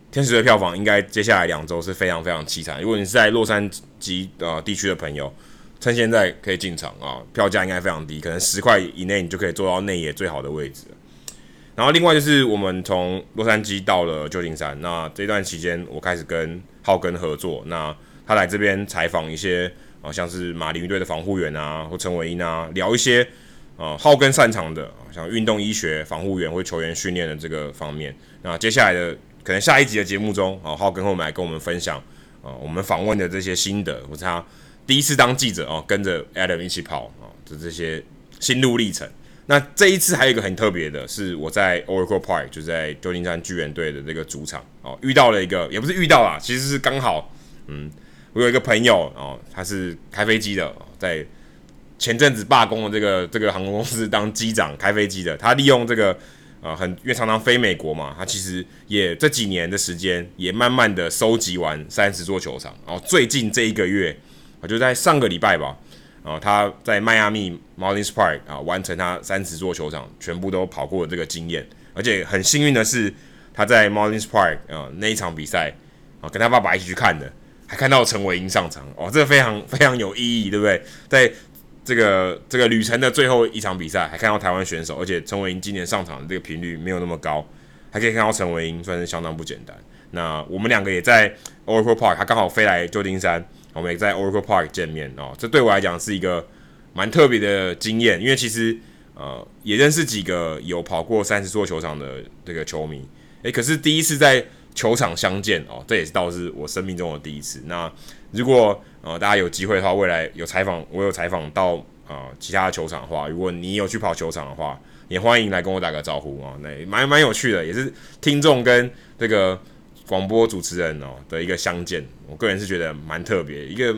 天使队票房应该接下来两周是非常非常凄惨。如果你是在洛杉矶呃地区的朋友，趁现在可以进场啊，票价应该非常低，可能十块以内你就可以坐到内野最好的位置。然后另外就是我们从洛杉矶到了旧金山，那这段期间我开始跟浩根合作，那他来这边采访一些。啊，像是马林鱼队的防护员啊，或陈伟英啊，聊一些啊，浩根擅长的啊，像运动医学、防护员或球员训练的这个方面。那接下来的可能下一集的节目中，啊，浩根会来跟我们分享啊，我们访问的这些心得，或者他第一次当记者哦，跟着 Adam 一起跑啊的这些心路历程。那这一次还有一个很特别的是，我在 Oracle Park，就在旧金山巨人队的这个主场哦，遇到了一个，也不是遇到啦，其实是刚好，嗯。我有一个朋友哦，他是开飞机的，在前阵子罢工的这个这个航空公司当机长开飞机的。他利用这个呃很因为常常飞美国嘛，他其实也这几年的时间也慢慢的收集完三十座球场。然后最近这一个月，我就在上个礼拜吧，然后他在迈阿密 Marlins Park 啊完成他三十座球场全部都跑过的这个经验。而且很幸运的是，他在 Marlins Park 啊那一场比赛啊跟他爸爸一起去看的。还看到陈伟英上场哦，这个非常 <laughs> 非常有意义，对不对？在这个这个旅程的最后一场比赛，还看到台湾选手，而且陈伟英今年上场的这个频率没有那么高，还可以看到陈伟英算是相当不简单。那我们两个也在 Oracle Park，他刚好飞来旧金山，我们也在 Oracle Park 见面哦。这对我来讲是一个蛮特别的经验，因为其实呃也认识几个有跑过三十座球场的这个球迷，诶，可是第一次在。球场相见哦，这也是倒是我生命中的第一次。那如果呃大家有机会的话，未来有采访，我有采访到啊、呃、其他的球场的话，如果你有去跑球场的话，也欢迎来跟我打个招呼、哦。那蛮蛮有趣的，也是听众跟这个广播主持人哦的一个相见。我个人是觉得蛮特别，一个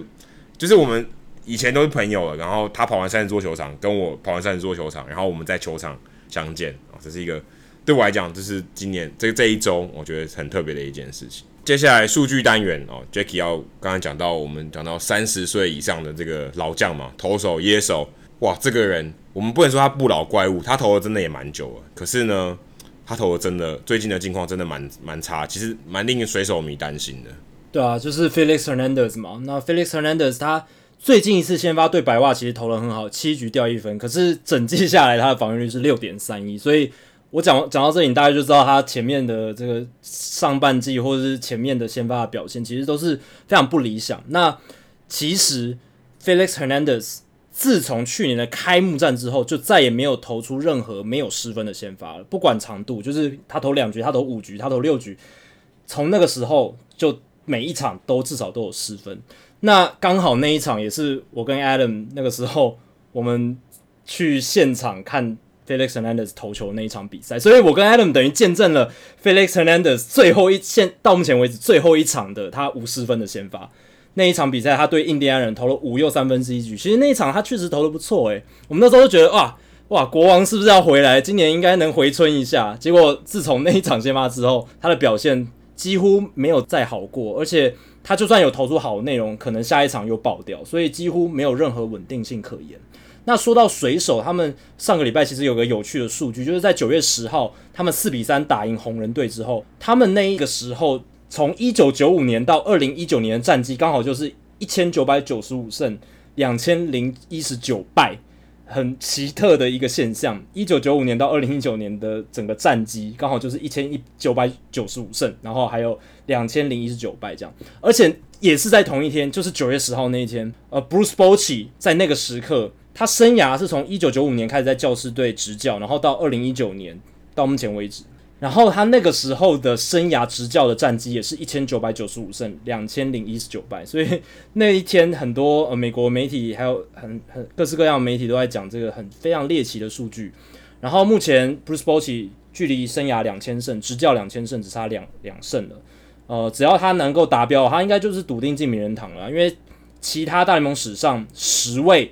就是我们以前都是朋友了，然后他跑完三十座球场，跟我跑完三十座球场，然后我们在球场相见、哦，这是一个。对我来讲，这是今年这这一周，我觉得很特别的一件事情。接下来数据单元哦，Jacky 要刚才讲到，我们讲到三十岁以上的这个老将嘛，投手、野手，哇，这个人我们不能说他不老怪物，他投的真的也蛮久了。可是呢，他投的真的最近的境况真的蛮蛮差，其实蛮令水手迷担心的。对啊，就是 Felix Hernandez 嘛。那 Felix Hernandez 他最近一次先发对白袜其实投的很好，七局掉一分，可是整季下来他的防御率是六点三一，所以。我讲讲到这里，大概就知道他前面的这个上半季或者是前面的先发的表现，其实都是非常不理想。那其实 Felix Hernandez 自从去年的开幕战之后，就再也没有投出任何没有失分的先发了，不管长度，就是他投两局，他投五局，他投六局，从那个时候就每一场都至少都有失分。那刚好那一场也是我跟 Adam 那个时候我们去现场看。Felix Hernandez 投球那一场比赛，所以我跟 Adam 等于见证了 Felix Hernandez 最后一现到目前为止最后一场的他五十分的先发。那一场比赛，他对印第安人投了五又三分之一局。其实那一场他确实投的不错诶，我们那时候就觉得哇哇，国王是不是要回来？今年应该能回春一下。结果自从那一场先发之后，他的表现几乎没有再好过，而且他就算有投出好的内容，可能下一场又爆掉，所以几乎没有任何稳定性可言。那说到水手，他们上个礼拜其实有个有趣的数据，就是在九月十号，他们四比三打赢红人队之后，他们那一个时候。从一九九五年到二零一九年的战绩刚好就是一千九百九十五胜，两千零一十九败，很奇特的一个现象。一九九五年到二零一九年的整个战绩刚好就是一千一九百九十五胜，然后还有两千零一十九败这样，而且也是在同一天，就是九月十号那一天。呃，Bruce Bochy 在那个时刻，他生涯是从一九九五年开始在教师队执教，然后到二零一九年到目前为止。然后他那个时候的生涯执教的战绩也是一千九百九十五胜，两千零一十九败，所以那一天很多呃美国媒体还有很很各式各样媒体都在讲这个很非常猎奇的数据。然后目前 Bruce Bochy 距离生涯两千胜，执教两千胜只差两两胜了。呃，只要他能够达标，他应该就是笃定进名人堂了，因为其他大联盟史上十位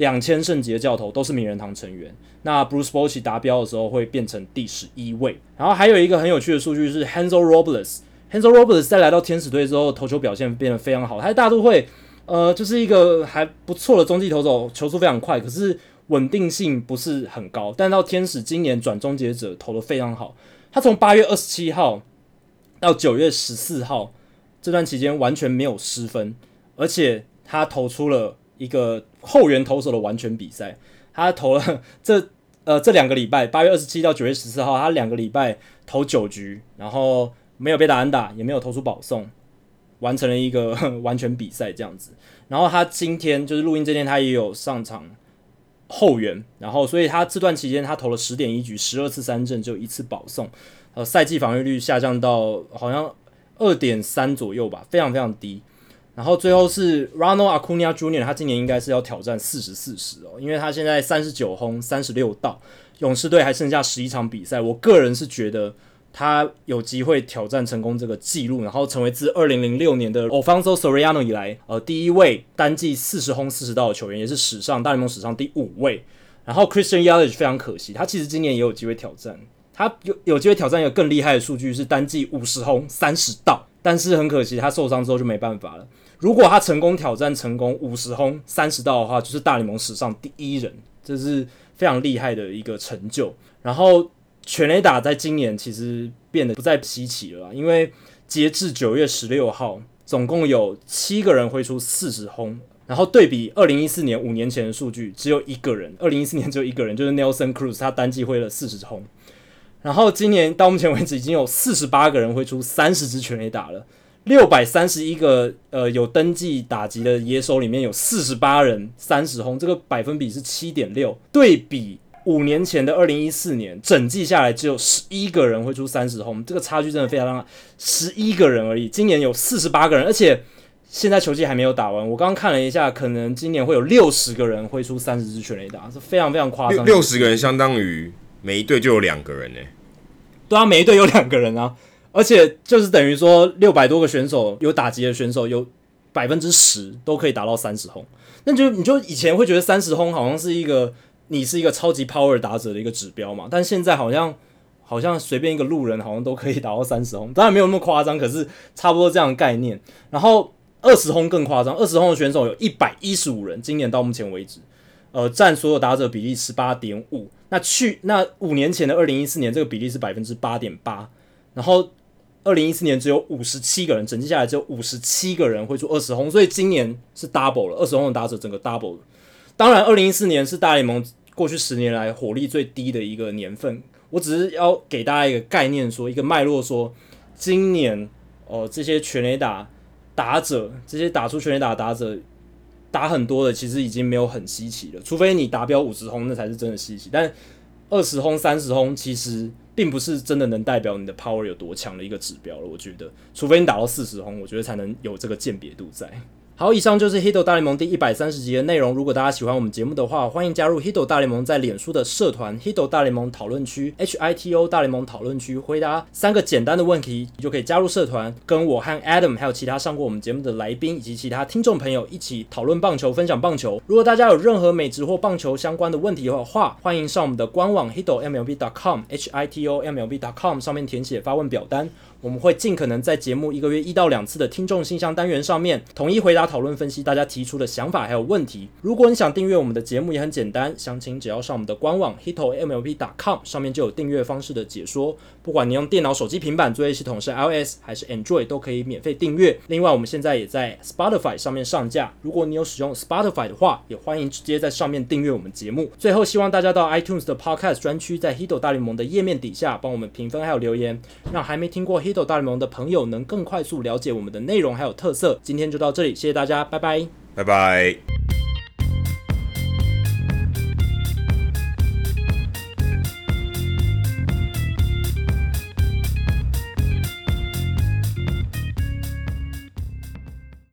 两千胜级的教头都是名人堂成员。那 Bruce Bochy 达标的时候会变成第十一位，然后还有一个很有趣的数据是 Hansel Robles，Hansel Robles 在来到天使队之后，投球表现变得非常好。他在大都会，呃，就是一个还不错的中继投手，球速非常快，可是稳定性不是很高。但到天使今年转终结者投的非常好，他从八月二十七号到九月十四号这段期间完全没有失分，而且他投出了一个后援投手的完全比赛。他投了这 <laughs> 呃这两个礼拜，八月二十七到九月十四号，他两个礼拜投九局，然后没有被打安打，也没有投出保送，完成了一个 <laughs> 完全比赛这样子。然后他今天就是录音这天，他也有上场后援，然后所以他这段期间他投了十点一局，十二次三振，只有一次保送，呃，赛季防御率下降到好像二点三左右吧，非常非常低。然后最后是 Ronald Acuna Jr.，他今年应该是要挑战四十四十哦，因为他现在三十九轰三十六盗，勇士队还剩下十一场比赛。我个人是觉得他有机会挑战成功这个记录，然后成为自二零零六年的 Alfonso Soriano 以来，呃，第一位单季四十轰四十盗的球员，也是史上大联盟史上第五位。然后 Christian Yelich 非常可惜，他其实今年也有机会挑战，他有有机会挑战一个更厉害的数据是单季五十轰三十盗。但是很可惜，他受伤之后就没办法了。如果他成功挑战成功五十轰三十道的话，就是大联盟史上第一人，这是非常厉害的一个成就。然后全垒打在今年其实变得不再稀奇了，因为截至九月十六号，总共有七个人挥出四十轰，然后对比二零一四年五年前的数据，只有一个人，二零一四年只有一个人，就是 Nelson Cruz，他单季挥了四十轰。然后今年到目前为止，已经有四十八个人挥出三十支全垒打了，六百三十一个呃有登记打击的野手里面有四十八人三十轰，这个百分比是七点六，对比五年前的二零一四年，整季下来只有十一个人会出三十轰，这个差距真的非常大，十一个人而已。今年有四十八个人，而且现在球季还没有打完，我刚刚看了一下，可能今年会有六十个人会出三十支全垒打，是非常非常夸张。六十个人相当于。每一队就有两个人呢？对啊，每一队有两个人啊，而且就是等于说六百多个选手，有打击的选手有百分之十都可以达到三十轰。那就你就以前会觉得三十轰好像是一个你是一个超级 power 打者的一个指标嘛，但现在好像好像随便一个路人好像都可以达到三十轰，当然没有那么夸张，可是差不多这样的概念。然后二十轰更夸张，二十轰的选手有一百一十五人，今年到目前为止，呃，占所有打者比例十八点五。那去那五年前的二零一四年，这个比例是百分之八点八，然后二零一四年只有五十七个人，整季下来只有五十七个人会出二十轰，所以今年是 double 了，二十轰的打者整个 double 了。当然，二零一四年是大联盟过去十年来火力最低的一个年份。我只是要给大家一个概念说，一个脉络，说今年哦、这些全垒打打者，这些打出全垒打打者。打很多的其实已经没有很稀奇了，除非你达标五十轰，那才是真的稀奇。但二十轰、三十轰其实并不是真的能代表你的 power 有多强的一个指标了。我觉得，除非你打到四十轰，我觉得才能有这个鉴别度在。好，以上就是《Hito 大联盟》第一百三十集的内容。如果大家喜欢我们节目的话，欢迎加入《Hito 大联盟》在脸书的社团《Hito 大联盟讨论区》（H I T O 大联盟讨论区），回答三个简单的问题，你就可以加入社团，跟我和 Adam 还有其他上过我们节目的来宾以及其他听众朋友一起讨论棒球、分享棒球。如果大家有任何美职或棒球相关的问题的话，欢迎上我们的官网 Hito MLB.com H I T O MLB.com 上面填写发问表单。我们会尽可能在节目一个月一到两次的听众信箱单元上面，统一回答、讨论、分析大家提出的想法还有问题。如果你想订阅我们的节目，也很简单，详情只要上我们的官网 hitomlb.com 上面就有订阅方式的解说。不管你用电脑、手机、平板作业系统是 iOS 还是 Android，都可以免费订阅。另外，我们现在也在 Spotify 上面上架。如果你有使用 Spotify 的话，也欢迎直接在上面订阅我们节目。最后，希望大家到 iTunes 的 Podcast 专区，在 Hito 大联盟的页面底下帮我们评分还有留言，让还没听过 Hit 大联盟的朋友能更快速了解我们的内容还有特色。今天就到这里，谢谢大家，拜拜，拜拜。